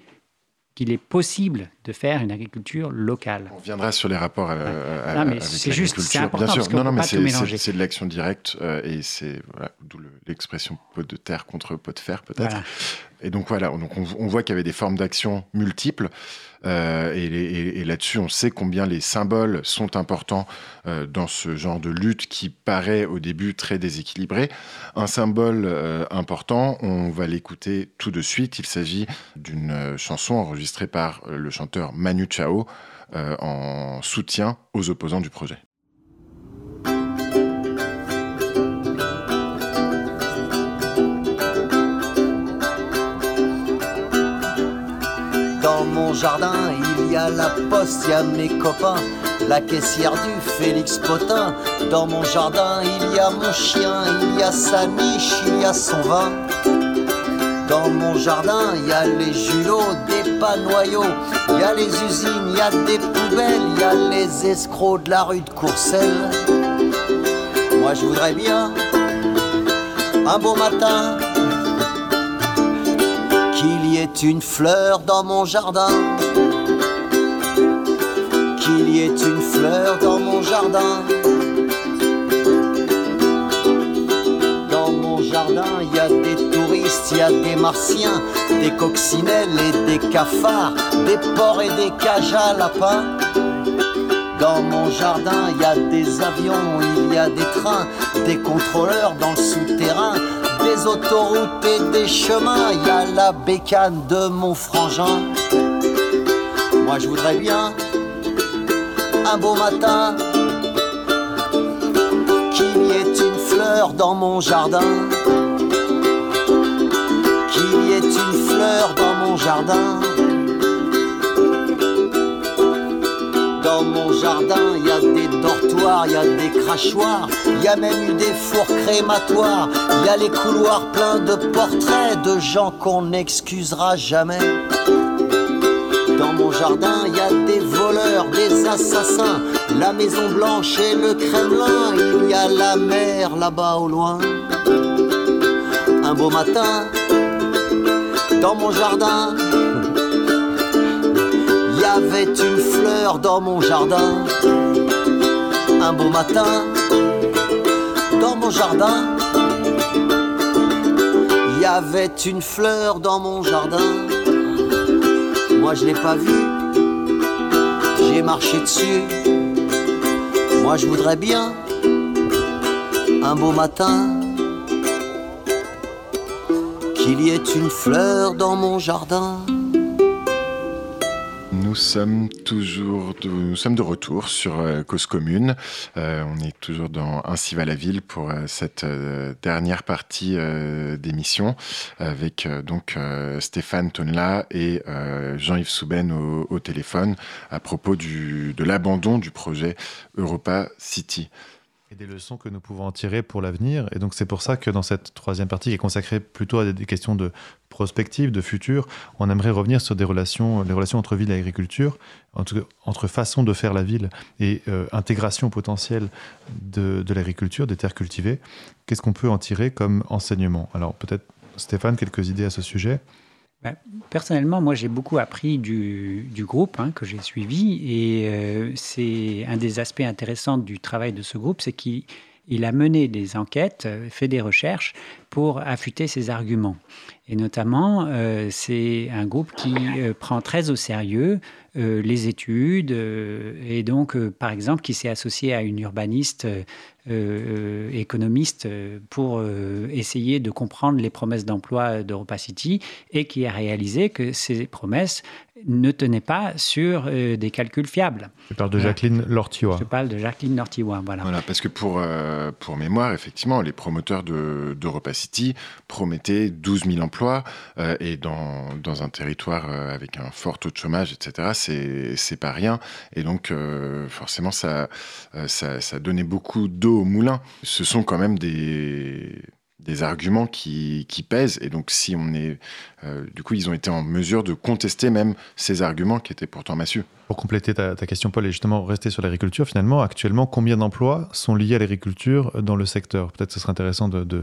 qu'il est possible de faire une agriculture locale. On reviendra sur les rapports euh, non, mais c'est juste, c'est important Bien sûr, non, non, mais c'est de l'action directe euh, et c'est voilà, d'où l'expression pot de terre contre pot de fer peut-être. Et donc voilà, donc on voit qu'il y avait des formes d'action multiples. Euh, et, là-dessus, on sait combien les symboles sont importants euh, dans ce genre de lutte qui paraît au début très déséquilibré. Un symbole euh, important, on va l'écouter tout de suite. Il s'agit d'une chanson enregistrée par le chanteur Manu Chao en soutien aux opposants du projet. Mon jardin, il y a la poste, il y a mes copains, la caissière du Félix Potin. Dans mon jardin, il y a mon chien, il y a sa niche, il y a son vin. Dans mon jardin, il y a les julots, des panoyaux, il y a les usines, il y a des poubelles, il y a les escrocs de la rue de Courcelles. Moi je voudrais bien un beau matin qu'il y ait une fleur dans mon jardin. Qu'il y ait une fleur dans mon jardin. Dans mon jardin, il y a des touristes, il y a des martiens, des coccinelles et des cafards, des porcs et des cages à lapins. Dans mon jardin, il y a des avions, il y a des trains, des contrôleurs dans le souterrain, des autoroutes et des chemins, il y a la bécane de mon frangin. Moi je voudrais bien un beau matin qu'il y ait une fleur dans mon jardin. Qu'il y ait une fleur dans mon jardin. Dans mon jardin, il y a des dortoirs, il y a des crachoirs, il y a même eu des fours crématoires, il y a les couloirs pleins de portraits de gens qu'on n'excusera jamais. Dans mon jardin, il y a des voleurs, des assassins, la Maison Blanche et le Kremlin, il y a la mer là-bas au loin. Un beau matin, dans mon jardin, avait une fleur dans mon jardin. Un beau matin, dans mon jardin, il y avait une fleur dans mon jardin. Moi je l'ai pas vue, j'ai marché dessus. Moi je voudrais bien un beau matin qu'il y ait une fleur dans mon jardin. Nous sommes toujours de, nous sommes de retour sur euh, Cause Commune. Euh, on est toujours dans Ainsi va la ville pour euh, cette dernière partie d'émission avec donc Stéphane Tonla et Jean-Yves Souben au, téléphone à propos de l'abandon du projet Europa City et des leçons que nous pouvons en tirer pour l'avenir. Et donc c'est pour ça que dans cette troisième partie qui est consacrée plutôt à des questions de prospective, de futur, on aimerait revenir sur des relations, les relations entre ville et agriculture, entre, entre façon de faire la ville et euh, intégration potentielle de, l'agriculture, des terres cultivées. Qu'est-ce qu'on peut en tirer comme enseignement? Alors peut-être Stéphane, quelques idées à ce sujet personnellement, moi, j'ai beaucoup appris du, groupe hein, que j'ai suivi. Et euh, c'est un des aspects intéressants du travail de ce groupe, c'est qu'il a mené des enquêtes, euh, fait des recherches pour affûter ses arguments. Et notamment, euh, c'est un groupe qui prend très au sérieux les études et donc, par exemple, qui s'est associé à une urbaniste euh, euh, économiste euh, pour essayer de comprendre les promesses d'emploi d'Europa City et qui a réalisé que ces promesses ne tenaient pas sur des calculs fiables. Je parle de Jacqueline Lortiois. Je parle de Jacqueline Lortiois, voilà. Voilà, parce que pour, pour mémoire, effectivement, les promoteurs d'Europa City promettaient 12 000 emplois et dans, dans, un territoire avec un fort taux de chômage, etc., c'est pas rien. Et donc, forcément, ça, ça, ça donnait beaucoup d'eau au moulin. Ce sont quand même des, des arguments qui, qui, pèsent. Et donc, si on est. Euh, du coup, ils ont été en mesure de contester même ces arguments qui étaient pourtant massieux. Pour compléter ta, question, Paul, et justement rester sur l'agriculture, finalement, actuellement, combien d'emplois sont liés à l'agriculture dans le secteur? Peut-être ce serait intéressant de, de,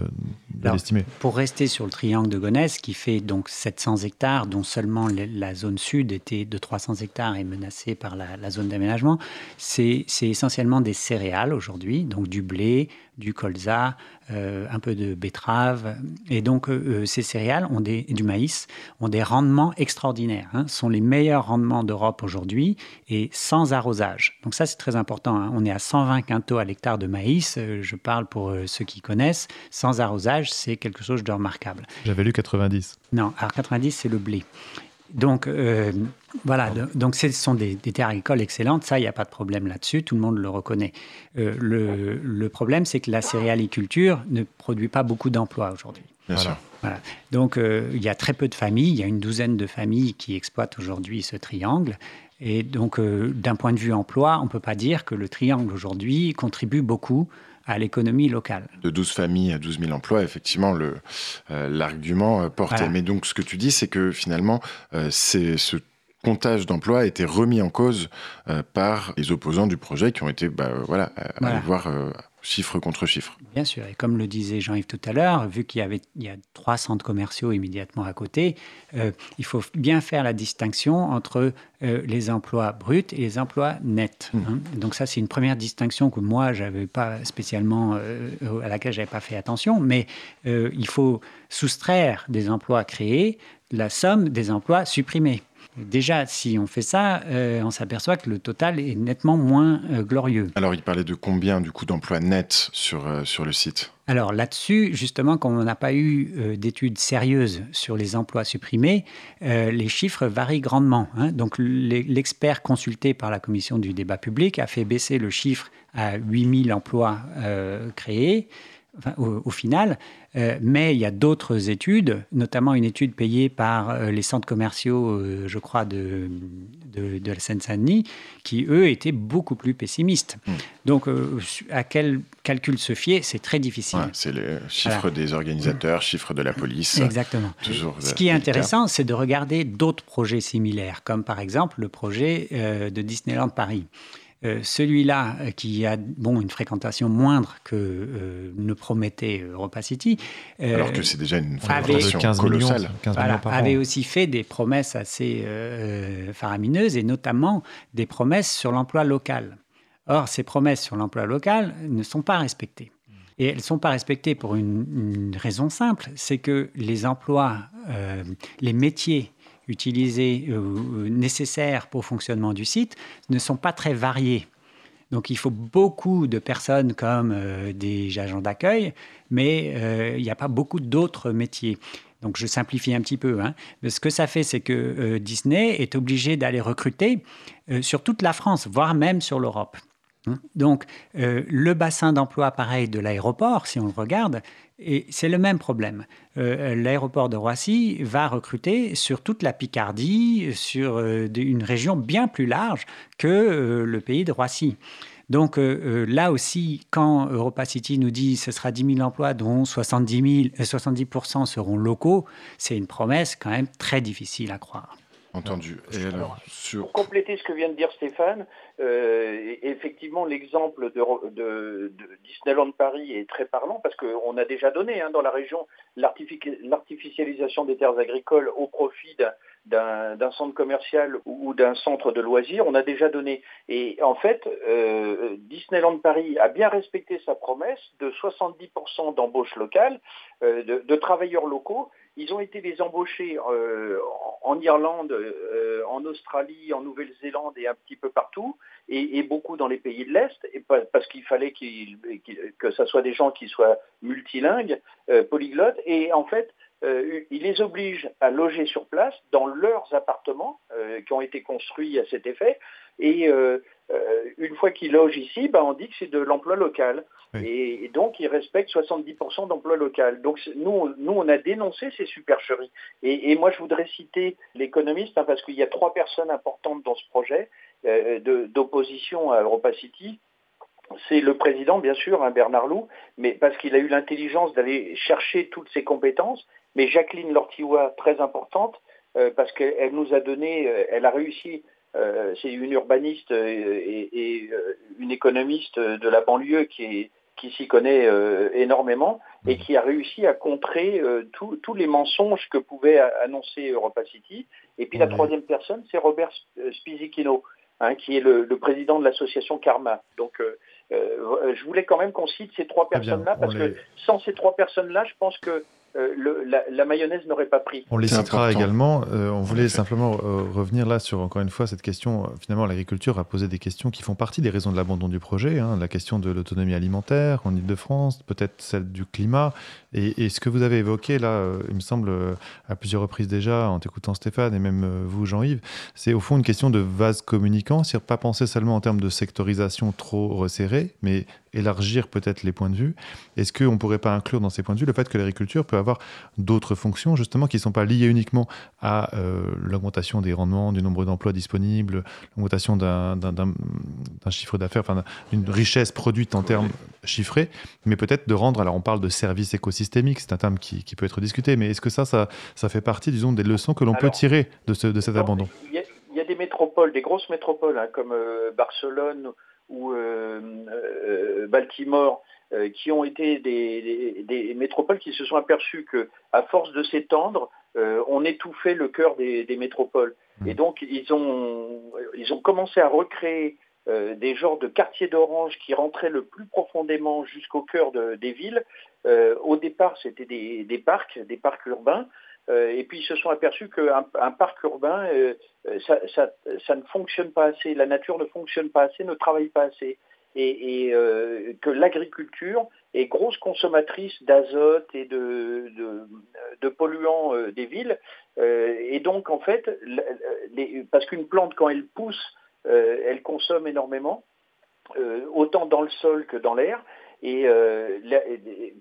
l'estimer. Pour rester sur le triangle de Gonesse, qui fait donc 700 hectares, dont seulement la zone sud était de 300 hectares et menacée par la, la zone d'aménagement, c'est essentiellement des céréales aujourd'hui, donc du blé, du colza, euh, un peu de betterave. Et donc, euh, euh, ces céréales ont des, du maïs ont des rendements extraordinaires. Hein, sont les meilleurs rendements d'Europe aujourd'hui et sans arrosage. Donc ça, c'est très important. Hein. On est à 120 quintaux à l'hectare de maïs. je parle pour ceux qui connaissent. Sans arrosage, c'est quelque chose de remarquable. J'avais lu 90. Non, alors 90, c'est le blé. Donc, euh, voilà, donc ce sont des, terres agricoles excellentes, ça, il n'y a pas de problème là-dessus, tout le monde le reconnaît. Euh, le, problème, c'est que la céréaliculture ne produit pas beaucoup d'emplois aujourd'hui. Voilà. voilà. Donc, euh, il y a très peu de familles, il y a une douzaine de familles qui exploitent aujourd'hui ce triangle. Et donc, d'un point de vue emploi, on ne peut pas dire que le triangle aujourd'hui contribue beaucoup à l'économie locale. De 12 familles à 12 000 emplois, effectivement, euh, l'argument euh, portait. Mais donc, ce que tu dis, c'est que finalement, euh, c'est ce comptage d'emplois a été remis en cause par les opposants du projet qui ont été, bah, voilà, à, voir chiffre contre chiffre. Bien sûr, et comme le disait Jean-Yves tout à l'heure, vu qu'il y avait il y a trois centres commerciaux immédiatement à côté, euh, il faut bien faire la distinction entre euh, les emplois bruts et les emplois nets. Mmh. Hein. Donc ça, c'est une première distinction que moi, j'avais pas spécialement, euh, à laquelle j'avais pas fait attention, mais il faut soustraire des emplois créés la somme des emplois supprimés. Déjà, si on fait ça, euh, on s'aperçoit que le total est nettement moins euh, glorieux. Alors, il parlait de combien du coup d'emplois nets sur, euh, sur le site? Alors là-dessus, justement, comme on n'a pas eu d'études sérieuses sur les emplois supprimés, les chiffres varient grandement. Hein. Donc l'expert consulté par la commission du débat public a fait baisser le chiffre à 8000 emplois créés au, final. Euh, mais il y a d'autres études, notamment une étude payée par euh, les centres commerciaux, euh, je crois, de, de, la Seine-Saint-Denis, qui, eux, étaient beaucoup plus pessimistes. Hmm. Donc, à quel calcul se fier, c'est très difficile. c'est les chiffres des organisateurs, chiffres de la police. Exactement. Ce qui est intéressant, c'est de regarder d'autres projets similaires, comme par exemple le projet de Disneyland Paris. Euh, celui-là, euh, qui a bon, une fréquentation moindre que euh, ne promettait Europa City. Alors que c'est déjà une fréquentation colossale. avait aussi fait des promesses assez faramineuses et notamment des promesses sur l'emploi local. Or, ces promesses sur l'emploi local ne sont pas respectées. Et elles ne sont pas respectées pour une, raison simple, c'est que les emplois, les métiers utilisés, euh, nécessaires pour le fonctionnement du site, ne sont pas très variés. Donc il faut beaucoup de personnes comme euh, des agents d'accueil, mais euh, il n'y a pas beaucoup d'autres métiers. Donc je simplifie un petit peu. Hein. Ce que ça fait, c'est que Disney est obligé d'aller recruter sur toute la France, voire même sur l'Europe. Hein? Donc, le bassin d'emploi, pareil, de l'aéroport, si on le regarde, c'est le même problème. Euh, l'aéroport de Roissy va recruter sur toute la Picardie, sur euh, une région bien plus large que euh, le pays de Roissy. Donc là aussi, quand Europa City nous dit ce sera 10 000 emplois, dont 70, 70 seront locaux, c'est une promesse quand même très difficile à croire. Entendu. Et alors, Pour compléter ce que vient de dire Stéphane, euh, effectivement, l'exemple de, Disneyland Paris est très parlant parce qu'on a déjà donné hein, dans la région l'artificialisation des terres agricoles au profit d'un centre commercial ou d'un centre de loisirs. On a déjà donné. Et en fait, euh, Disneyland Paris a bien respecté sa promesse de 70% d'embauche locale, euh, de travailleurs locaux ils ont été les embaucher euh, en Irlande, euh, en Australie, en Nouvelle-Zélande et un petit peu partout, et, beaucoup dans les pays de l'Est, parce qu'il fallait que ce soit des gens qui soient multilingues, euh, polyglottes, et en fait, ils les obligent à loger sur place dans leurs appartements qui ont été construits à cet effet, et une fois qu'ils logent ici, ben, on dit que c'est de l'emploi local. Et, donc, ils respectent 70% d'emploi local. Donc, nous, nous, on a dénoncé ces supercheries. Et, moi, je voudrais citer l'économiste, hein, parce qu'il y a trois personnes importantes dans ce projet euh, d'opposition à Europa City. C'est le président, bien sûr, hein, Bernard Loup, mais parce qu'il a eu l'intelligence d'aller chercher toutes ses compétences. Mais Jacqueline Lortiwa, très importante, euh, parce qu'elle nous a donné, euh, elle a réussi c'est une urbaniste et, une économiste de la banlieue qui s'y connaît euh, énormément et mhm. qui a réussi à contrer euh, tous les mensonges que pouvait annoncer Europa City. Et puis la mhm. troisième personne, c'est Robert euh, Spizichino, hein, qui est le, président de l'association Karma. Donc je voulais quand même qu'on cite ces trois personnes-là, parce que sans ces trois personnes-là, je pense que euh, la, mayonnaise n'aurait pas pris. On les citera également. Euh, on voulait simplement euh, revenir là sur, encore une fois, cette question. Finalement, l'agriculture a posé des questions qui font partie des raisons de l'abandon du projet. Hein. la question de l'autonomie alimentaire en Ile-de-France, peut-être celle du climat. Et, ce que vous avez évoqué là, il me semble, à plusieurs reprises déjà, en t'écoutant Stéphane et même vous, Jean-Yves, c'est au fond une question de vase communicant. C'est-à-dire pas penser seulement en termes de sectorisation trop resserrée, mais élargir peut-être les points de vue. Est-ce qu'on ne pourrait pas inclure dans ces points de vue le fait que l'agriculture peut avoir d'autres fonctions, justement, qui ne sont pas liées uniquement à euh, l'augmentation des rendements, du nombre d'emplois disponibles, l'augmentation d'un chiffre d'affaires, enfin d'une richesse produite en termes chiffrés, mais peut-être de rendre, alors on parle de services écosystémiques, c'est un terme qui, peut être discuté, mais est-ce que ça, ça, ça, fait partie, disons, des leçons que l'on peut tirer de, ce, de cet abandon? il y, a, des métropoles, des grosses métropoles, hein, comme euh, Barcelone ou euh, Baltimore, euh, qui ont été des, métropoles qui se sont aperçues que, à force de s'étendre, on étouffait le cœur des, métropoles. Mmh. Et donc, ils ont, ils ont commencé à recréer des genres de quartiers d'orange qui rentraient le plus profondément jusqu'au cœur des villes. au départ, c'était des, parcs, des parcs urbains. Euh, et puis ils se sont aperçus qu'un un parc urbain, euh, ça, ne fonctionne pas assez, la nature ne fonctionne pas assez, ne travaille pas assez. Et, euh, que l'agriculture est grosse consommatrice d'azote et de, de, polluants des villes. et donc en fait, parce qu'une plante quand elle pousse, elle consomme énormément, autant dans le sol que dans l'air. Et euh,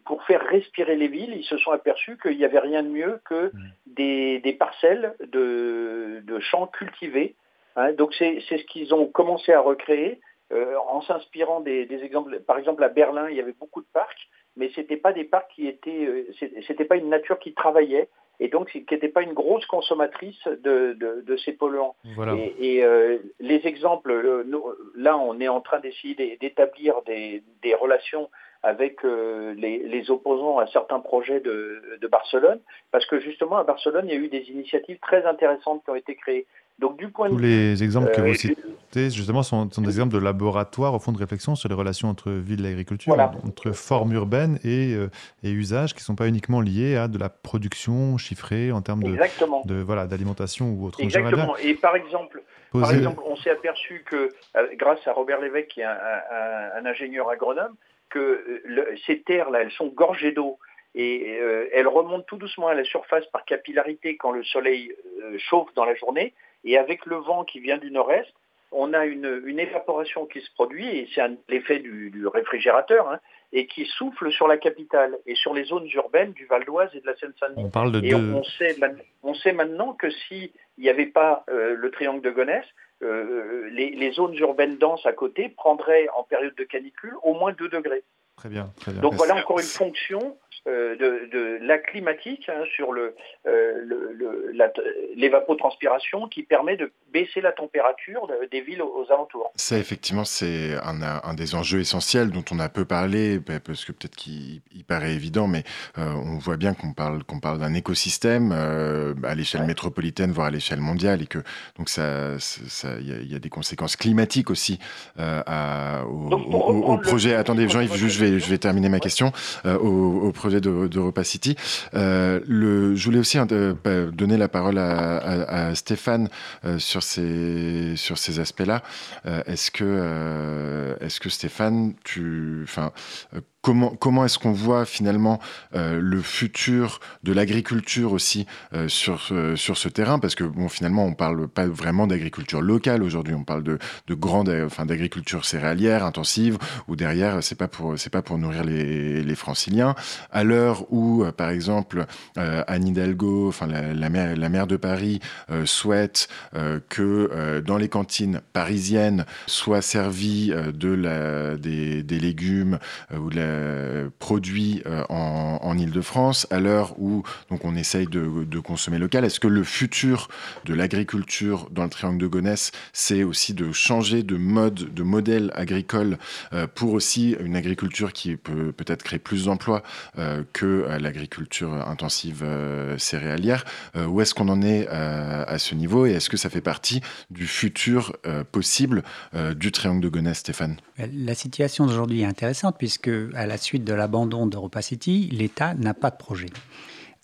pour faire respirer les villes, ils se sont aperçus qu'il n'y avait rien de mieux que mm. des, parcelles de, champs cultivés. Hein. donc c'est ce qu'ils ont commencé à recréer euh, en s'inspirant des, exemples. Par exemple, à Berlin, il y avait beaucoup de parcs, mais c'était pas des parcs qui étaient, euh, c'était pas une nature qui travaillait et donc qui n'était pas une grosse consommatrice de, ces polluants. Et, euh, les exemples, euh, là on est en train d'essayer d'établir des, relations avec euh, les, opposants à certains projets de, Barcelone, parce que justement à Barcelone, il y a eu des initiatives très intéressantes qui ont été créées. Donc, du point Tous les exemples que vous citez, justement, sont, des exemples de laboratoires, au fond, de réflexion sur les relations entre ville et agriculture, entre forme urbaine et, et usages qui ne sont pas uniquement liés à de la production chiffrée en termes de, de voilà d'alimentation ou autre. Exactement. Et par exemple, par exemple on s'est aperçu que, grâce à Robert Lévesque, qui est un, ingénieur agronome, que ces terres-là, elles sont gorgées d'eau et elle remonte tout doucement à la surface par capillarité quand le soleil chauffe dans la journée. Et avec le vent qui vient du nord-est, on a une, évaporation qui se produit, et c'est l'effet du, réfrigérateur, hein, et qui souffle sur la capitale et sur les zones urbaines du Val d'Oise et de la Seine-Saint-Denis. On parle de et on, sait, on, sait, maintenant que s'il n'y avait pas euh, le triangle de Gonesse, euh, les, zones urbaines denses à côté prendraient en période de canicule au moins 2 degrés. Très bien, très bien. Donc voilà encore une fonction euh, de, la climatique hein, sur le, euh, l'évapotranspiration qui permet de baisser la température des villes aux, alentours. Ça, effectivement, c'est un, des enjeux essentiels dont on a peu parlé, bah, parce que peut-être qu'il paraît évident, mais euh, on voit bien qu'on parle, qu'on parle d'un écosystème à l'échelle métropolitaine, voire à l'échelle mondiale, et que donc ça, il y, a des conséquences climatiques aussi au, projet. Attendez, Jean-Yves, je vais, je vais terminer ma question. au projet d'Europa City. Euh, je voulais aussi euh, bah, donner la parole à, Stéphane euh, sur ces, aspects-là. est-ce que, est-ce que Stéphane, tu, enfin, comment, est-ce qu'on voit finalement euh, le futur de l'agriculture aussi euh, sur, sur ce terrain? Parce que bon, finalement, on parle pas vraiment d'agriculture locale aujourd'hui, on parle de, de grande, enfin, d'agriculture céréalière intensive, où derrière, c'est pas pour, pas pour nourrir les, les franciliens. À l'heure où, euh, par exemple, Anne Hidalgo, enfin, la, la maire de Paris, souhaite que dans les cantines parisiennes soit servi de la, des, des légumes ou de la euh, produits euh, en, Ile-de-France, à l'heure où donc, on essaye de, consommer local. Est-ce que le futur de l'agriculture dans le triangle de Gonesse, c'est aussi de changer de mode, de modèle agricole euh, pour aussi une agriculture qui peut peut-être créer plus d'emplois que l'agriculture intensive céréalière? Où est-ce qu'on en est à ce niveau et est-ce que ça fait partie du futur possible du triangle de Gonesse, Stéphane? La situation d'aujourd'hui est intéressante puisque à la suite de l'abandon d'Europa City, l'État n'a pas de projet.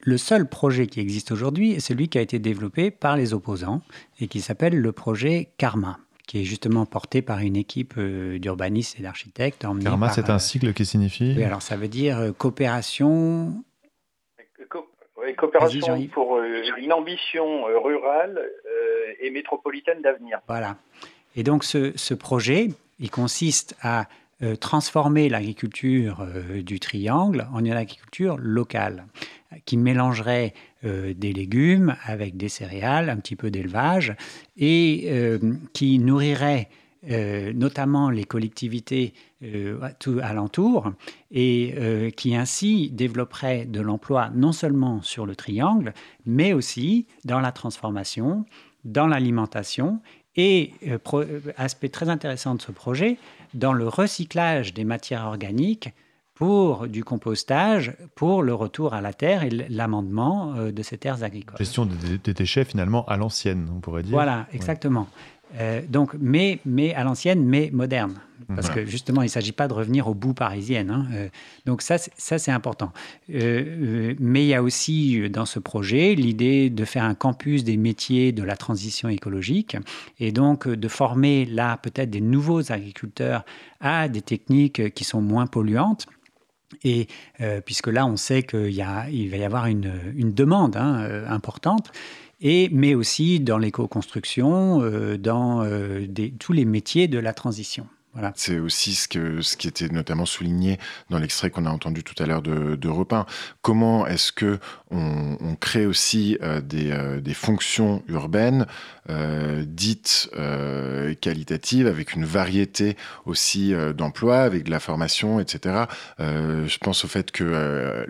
Le seul projet qui existe aujourd'hui est celui qui a été développé par les opposants et qui s'appelle le projet Karma qui est justement porté par une équipe euh, d'urbanistes et d'architectes. Karma, c'est un cycle euh, qui signifie Oui, alors ça veut dire euh, coopération. coopération pour une ambition rurale et métropolitaine d'avenir. Voilà. Et donc ce, ce projet, il consiste à euh, transformer l'agriculture euh, du triangle en une agriculture locale qui mélangerait euh, des légumes avec des céréales, un petit peu d'élevage, et qui nourrirait notamment les collectivités tout alentour, et qui ainsi développerait de l'emploi non seulement sur le triangle, mais aussi dans la transformation, dans l'alimentation, et aspect très intéressant de ce projet, dans le recyclage des matières organiques pour du compostage, pour le retour à la terre et l'amendement euh, de ces terres agricoles. Gestion des, déchets finalement à l'ancienne, on pourrait dire. Voilà, exactement. Euh, donc, mais, mais à l'ancienne, mais moderne. Parce que justement, il ne s'agit pas de revenir au bout parisienne. Hein. Euh, donc ça, ça c'est important. Euh, mais il y a aussi dans ce projet l'idée de faire un campus des métiers de la transition écologique et donc de former là peut-être des nouveaux agriculteurs à des techniques qui sont moins polluantes. Et puisque là, on sait qu'il il va y avoir une, une demande hein, importante et, mais aussi dans l'éco-construction, euh, dans euh, tous les métiers de la transition. C'est aussi ce, qui était notamment souligné dans l'extrait qu'on a entendu tout à l'heure de, Repin. Comment est-ce que on, crée aussi euh, des, des, fonctions urbaines euh, dites euh, qualitatives, avec une variété aussi euh, d'emplois, avec de la formation, etc. je pense au fait que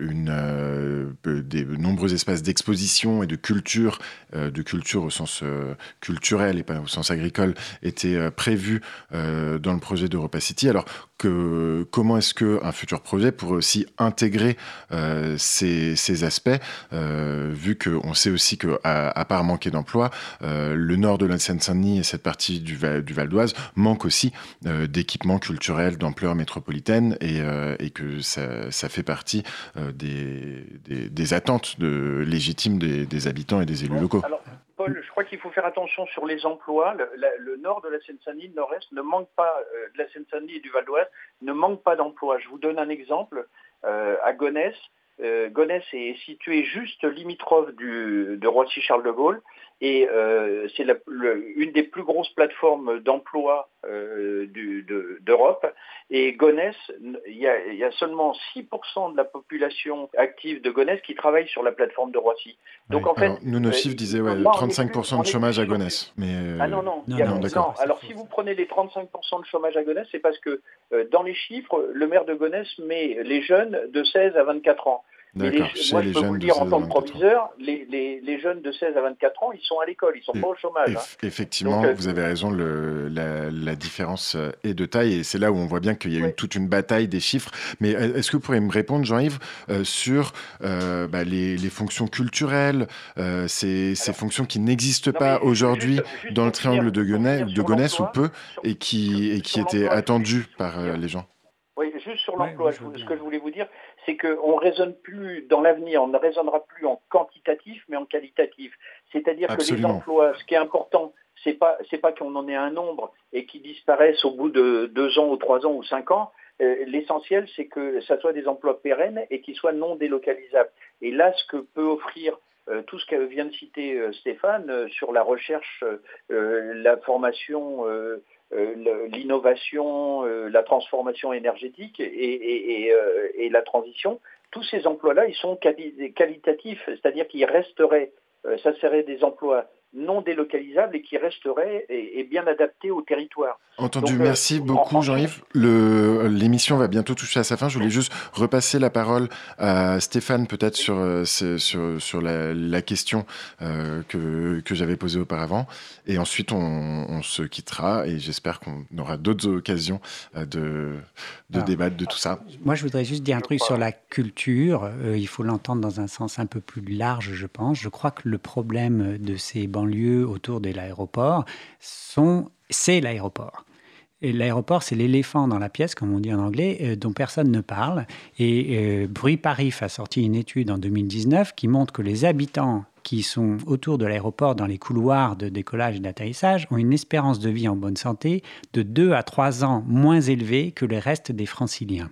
des nombreux espaces d'exposition et de culture, de culture au sens culturel et pas au sens agricole, étaient prévus dans le projet d'Europa City. Alors que, comment est-ce qu'un futur projet pourrait aussi intégrer ces, ces, aspects, vu qu'on sait aussi qu'à à part manquer d'emplois, le nord de la Seine-Saint-Denis et cette partie du, Val, d'Oise manquent aussi euh, d'équipements culturels d'ampleur métropolitaine et, euh, que ça, fait partie euh, des, attentes légitimes des, habitants et des élus locaux. Alors, Je crois qu'il faut faire attention sur les emplois. Le, nord de la Seine-Saint-Denis, le nord-est, ne manque pas, de la et du Val d'Oise, ne manque pas d'emplois. Je vous donne un exemple. à Gonesse, euh, Gonesse est situé juste limitrophe de Roissy-Charles de Gaulle et euh, c'est une des plus grosses plateformes d'emploi euh, d'Europe. et Gonesse, il y, a, seulement 6% de la population active de Gonesse qui travaille sur la plateforme de Roissy. Donc en fait, nous nos chiffres disaient ouais, 35% de chômage à Gonesse. Mais ah non non, non, non Alors si vous prenez les 35% de chômage à Gonesse, c'est parce que dans les chiffres, le maire de Gonesse met les jeunes de 16 à 24 ans. Mais les, moi, je peux vous le dire en tant que proviseur, les, les, les, jeunes de 16 à 24 ans, ils sont à l'école, ils sont pas au chômage. Hein. Effectivement, euh, vous avez raison, le, la, la, différence euh, est de taille et c'est là où on voit bien qu'il y a eu toute une bataille des chiffres. Mais euh, est-ce que vous pourriez me répondre, Jean-Yves, sur euh, bah, les, les, fonctions culturelles, euh, ces, ces fonctions qui n'existent pas aujourd'hui dans le triangle de Gonesse, de Gonesse ou peu, et qui, et qui étaient attendues par les gens? Oui, juste sur l'emploi, ce que je voulais vous dire, c'est qu'on ne raisonne plus dans l'avenir, on ne raisonnera plus en quantitatif, mais en qualitatif. C'est-à-dire que les emplois, ce qui est important, c'est pas c'est pas qu'on en ait un nombre et qu'ils disparaissent au bout de deux ans ou trois ans ou cinq ans. Euh, l'essentiel, c'est que ça soit des emplois pérennes et qui soient non délocalisables. Et là, ce que peut offrir euh, tout ce que vient de citer euh, Stéphane sur la recherche, la formation euh, l'innovation, euh, la transformation énergétique et, euh, et, la transition, tous ces emplois-là, ils sont qualitatifs, c'est-à-dire qu'ils resteraient, ça serait des emplois non délocalisables et qui resterait et, bien adapté au territoire. Entendu, euh, merci beaucoup Jean-Yves. L'émission va bientôt toucher à sa fin. Je voulais juste repasser la parole à Stéphane peut-être sur, euh, sur, sur la, question euh, que, que j'avais posée auparavant. Et ensuite, on, se quittera et j'espère qu'on aura d'autres occasions de, de débattre de tout ça. Moi, je voudrais juste dire un truc sur la culture. il faut l'entendre dans un sens un peu plus large, je pense. Je crois que le problème de ces banques lieu autour de l'aéroport, c'est l'aéroport. L'aéroport, c'est l'éléphant dans la pièce, comme on dit en anglais, euh, dont personne ne parle. Et euh, Bruit Paris a sorti une étude en 2019 qui montre que les habitants qui sont autour de l'aéroport dans les couloirs de décollage et d'atterrissage ont une espérance de vie en bonne santé de 2 à 3 ans moins élevée que le reste des franciliens.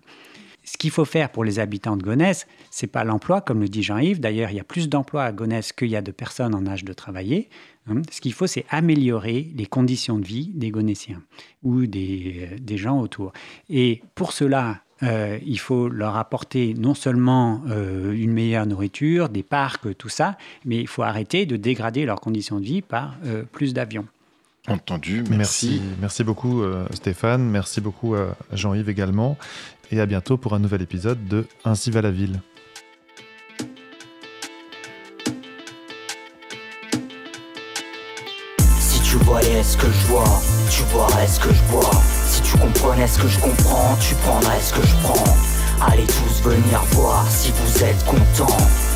Ce qu'il faut faire pour les habitants de Gonesse, c'est pas l'emploi, comme le dit Jean-Yves. D'ailleurs, il y a plus d'emplois à Gonesse qu'il y a de personnes en âge de travailler. Hein. Ce qu'il faut, c'est améliorer les conditions de vie des Gonessiens ou des, des gens autour. Et pour cela, euh, il faut leur apporter non seulement euh, une meilleure nourriture, des parcs, tout ça, mais il faut arrêter de dégrader leurs conditions de vie par euh, plus d'avions. Entendu, merci. Merci, beaucoup Stéphane, merci beaucoup à Jean-Yves également et à bientôt pour un nouvel épisode de Ainsi va la ville. Si tu voyais ce que je vois, tu vois ce que je vois? Si tu comprenais ce que je comprends, tu prendrais ce que je prends? Allez tous venir voir si vous êtes contents.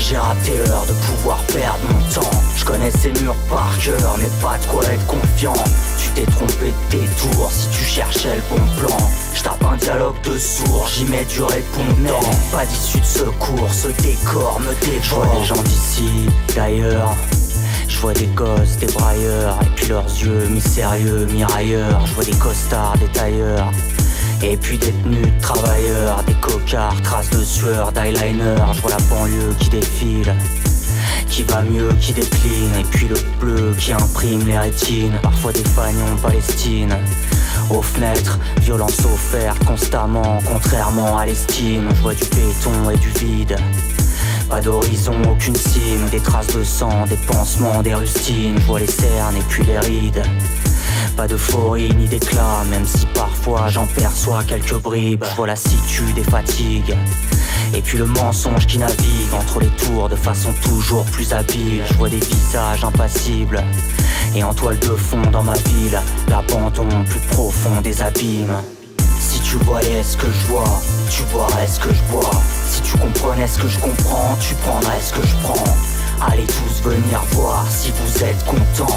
J'ai raté l'heure de pouvoir perdre mon temps. Je connais ces murs par cœur, mais pas de quoi être confiant. Tu t'es trompé de tes tours si tu cherchais le bon plan. Je tape un dialogue de sourds, j'y mets du répondant. Pas d'issue de secours, ce décor me dévore. Je des gens d'ici, d'ailleurs. Je vois des gosses, des brailleurs, et puis leurs yeux mi-sérieux, mi-railleurs. Je vois des costards, des tailleurs. Et puis de travailleurs, des cocards, traces de sueur, d'eyeliner. Je vois la banlieue qui défile, qui va mieux, qui décline. Et puis le bleu qui imprime les rétines, parfois des fagnons Palestine. Aux fenêtres, violence offerte constamment, contrairement à l'estime. Je vois du béton et du vide. Pas d'horizon, aucune cime, des traces de sang, des pansements, des rustines. Je vois les cernes et puis les rides. Pas d'euphorie ni d'éclat, même si parfois j'en perçois quelques bribes. Je vois lassitude et fatigue. Et puis le mensonge qui navigue entre les tours de façon toujours plus habile. Je vois des visages impassibles. Et en toile de fond dans ma ville, l'abandon plus profond des abîmes. Si tu voyais ce que je vois, tu voirais ce que je vois? Si tu comprenais ce que je comprends, tu prendrais ce que je prends? Allez tous venir voir si vous êtes contents.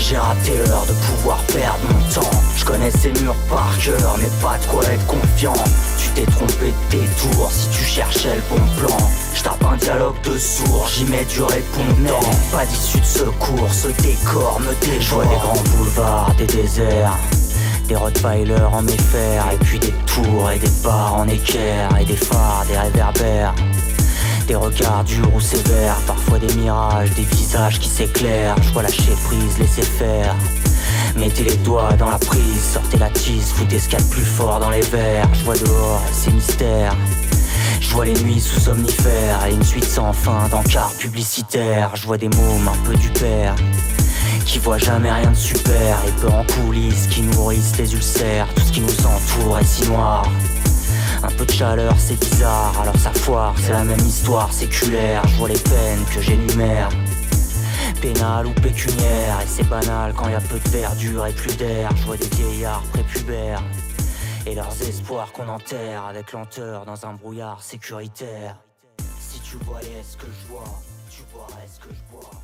J'ai raté l'heure de pouvoir perdre mon temps. Je connais ces murs par cœur, mais pas de quoi être confiant. Tu t'es trompé de tes tours si tu cherchais le bon plan. Je un dialogue de sourds, j'y mets du répondant. Pas d'issue de secours, ce décor me déjoue. des grands boulevards, des déserts Des Rottweilers en méfère, et puis des tours et des bars en équerre, et des phares, des réverbères. Des regards durs ou sévères, parfois des mirages, des visages qui s'éclairent. Je vois lâcher prise, laisser faire. Mettez les doigts dans la prise, sortez la tisse, foutez ce qu'il plus fort dans les verres. Je vois dehors, ces mystères. Je vois les nuits sous somnifères et une suite sans fin d'encarts publicitaires. Je vois des mômes un peu du père qui voient jamais rien de super et peur en coulisses qui nourrissent les ulcères. Tout ce qui nous entoure est si noir. Un peu de chaleur, c'est bizarre, alors ça foire, c'est la même histoire séculaire. Je vois les peines que j'énumère. Pénal ou pécuniaire, et c'est banal quand y a peu de verdure et plus d'air. Je vois des vieillards prépubères et leurs espoirs qu'on enterre avec lenteur dans un brouillard sécuritaire. Si tu voyais ce que je vois, tu vois ce que je vois?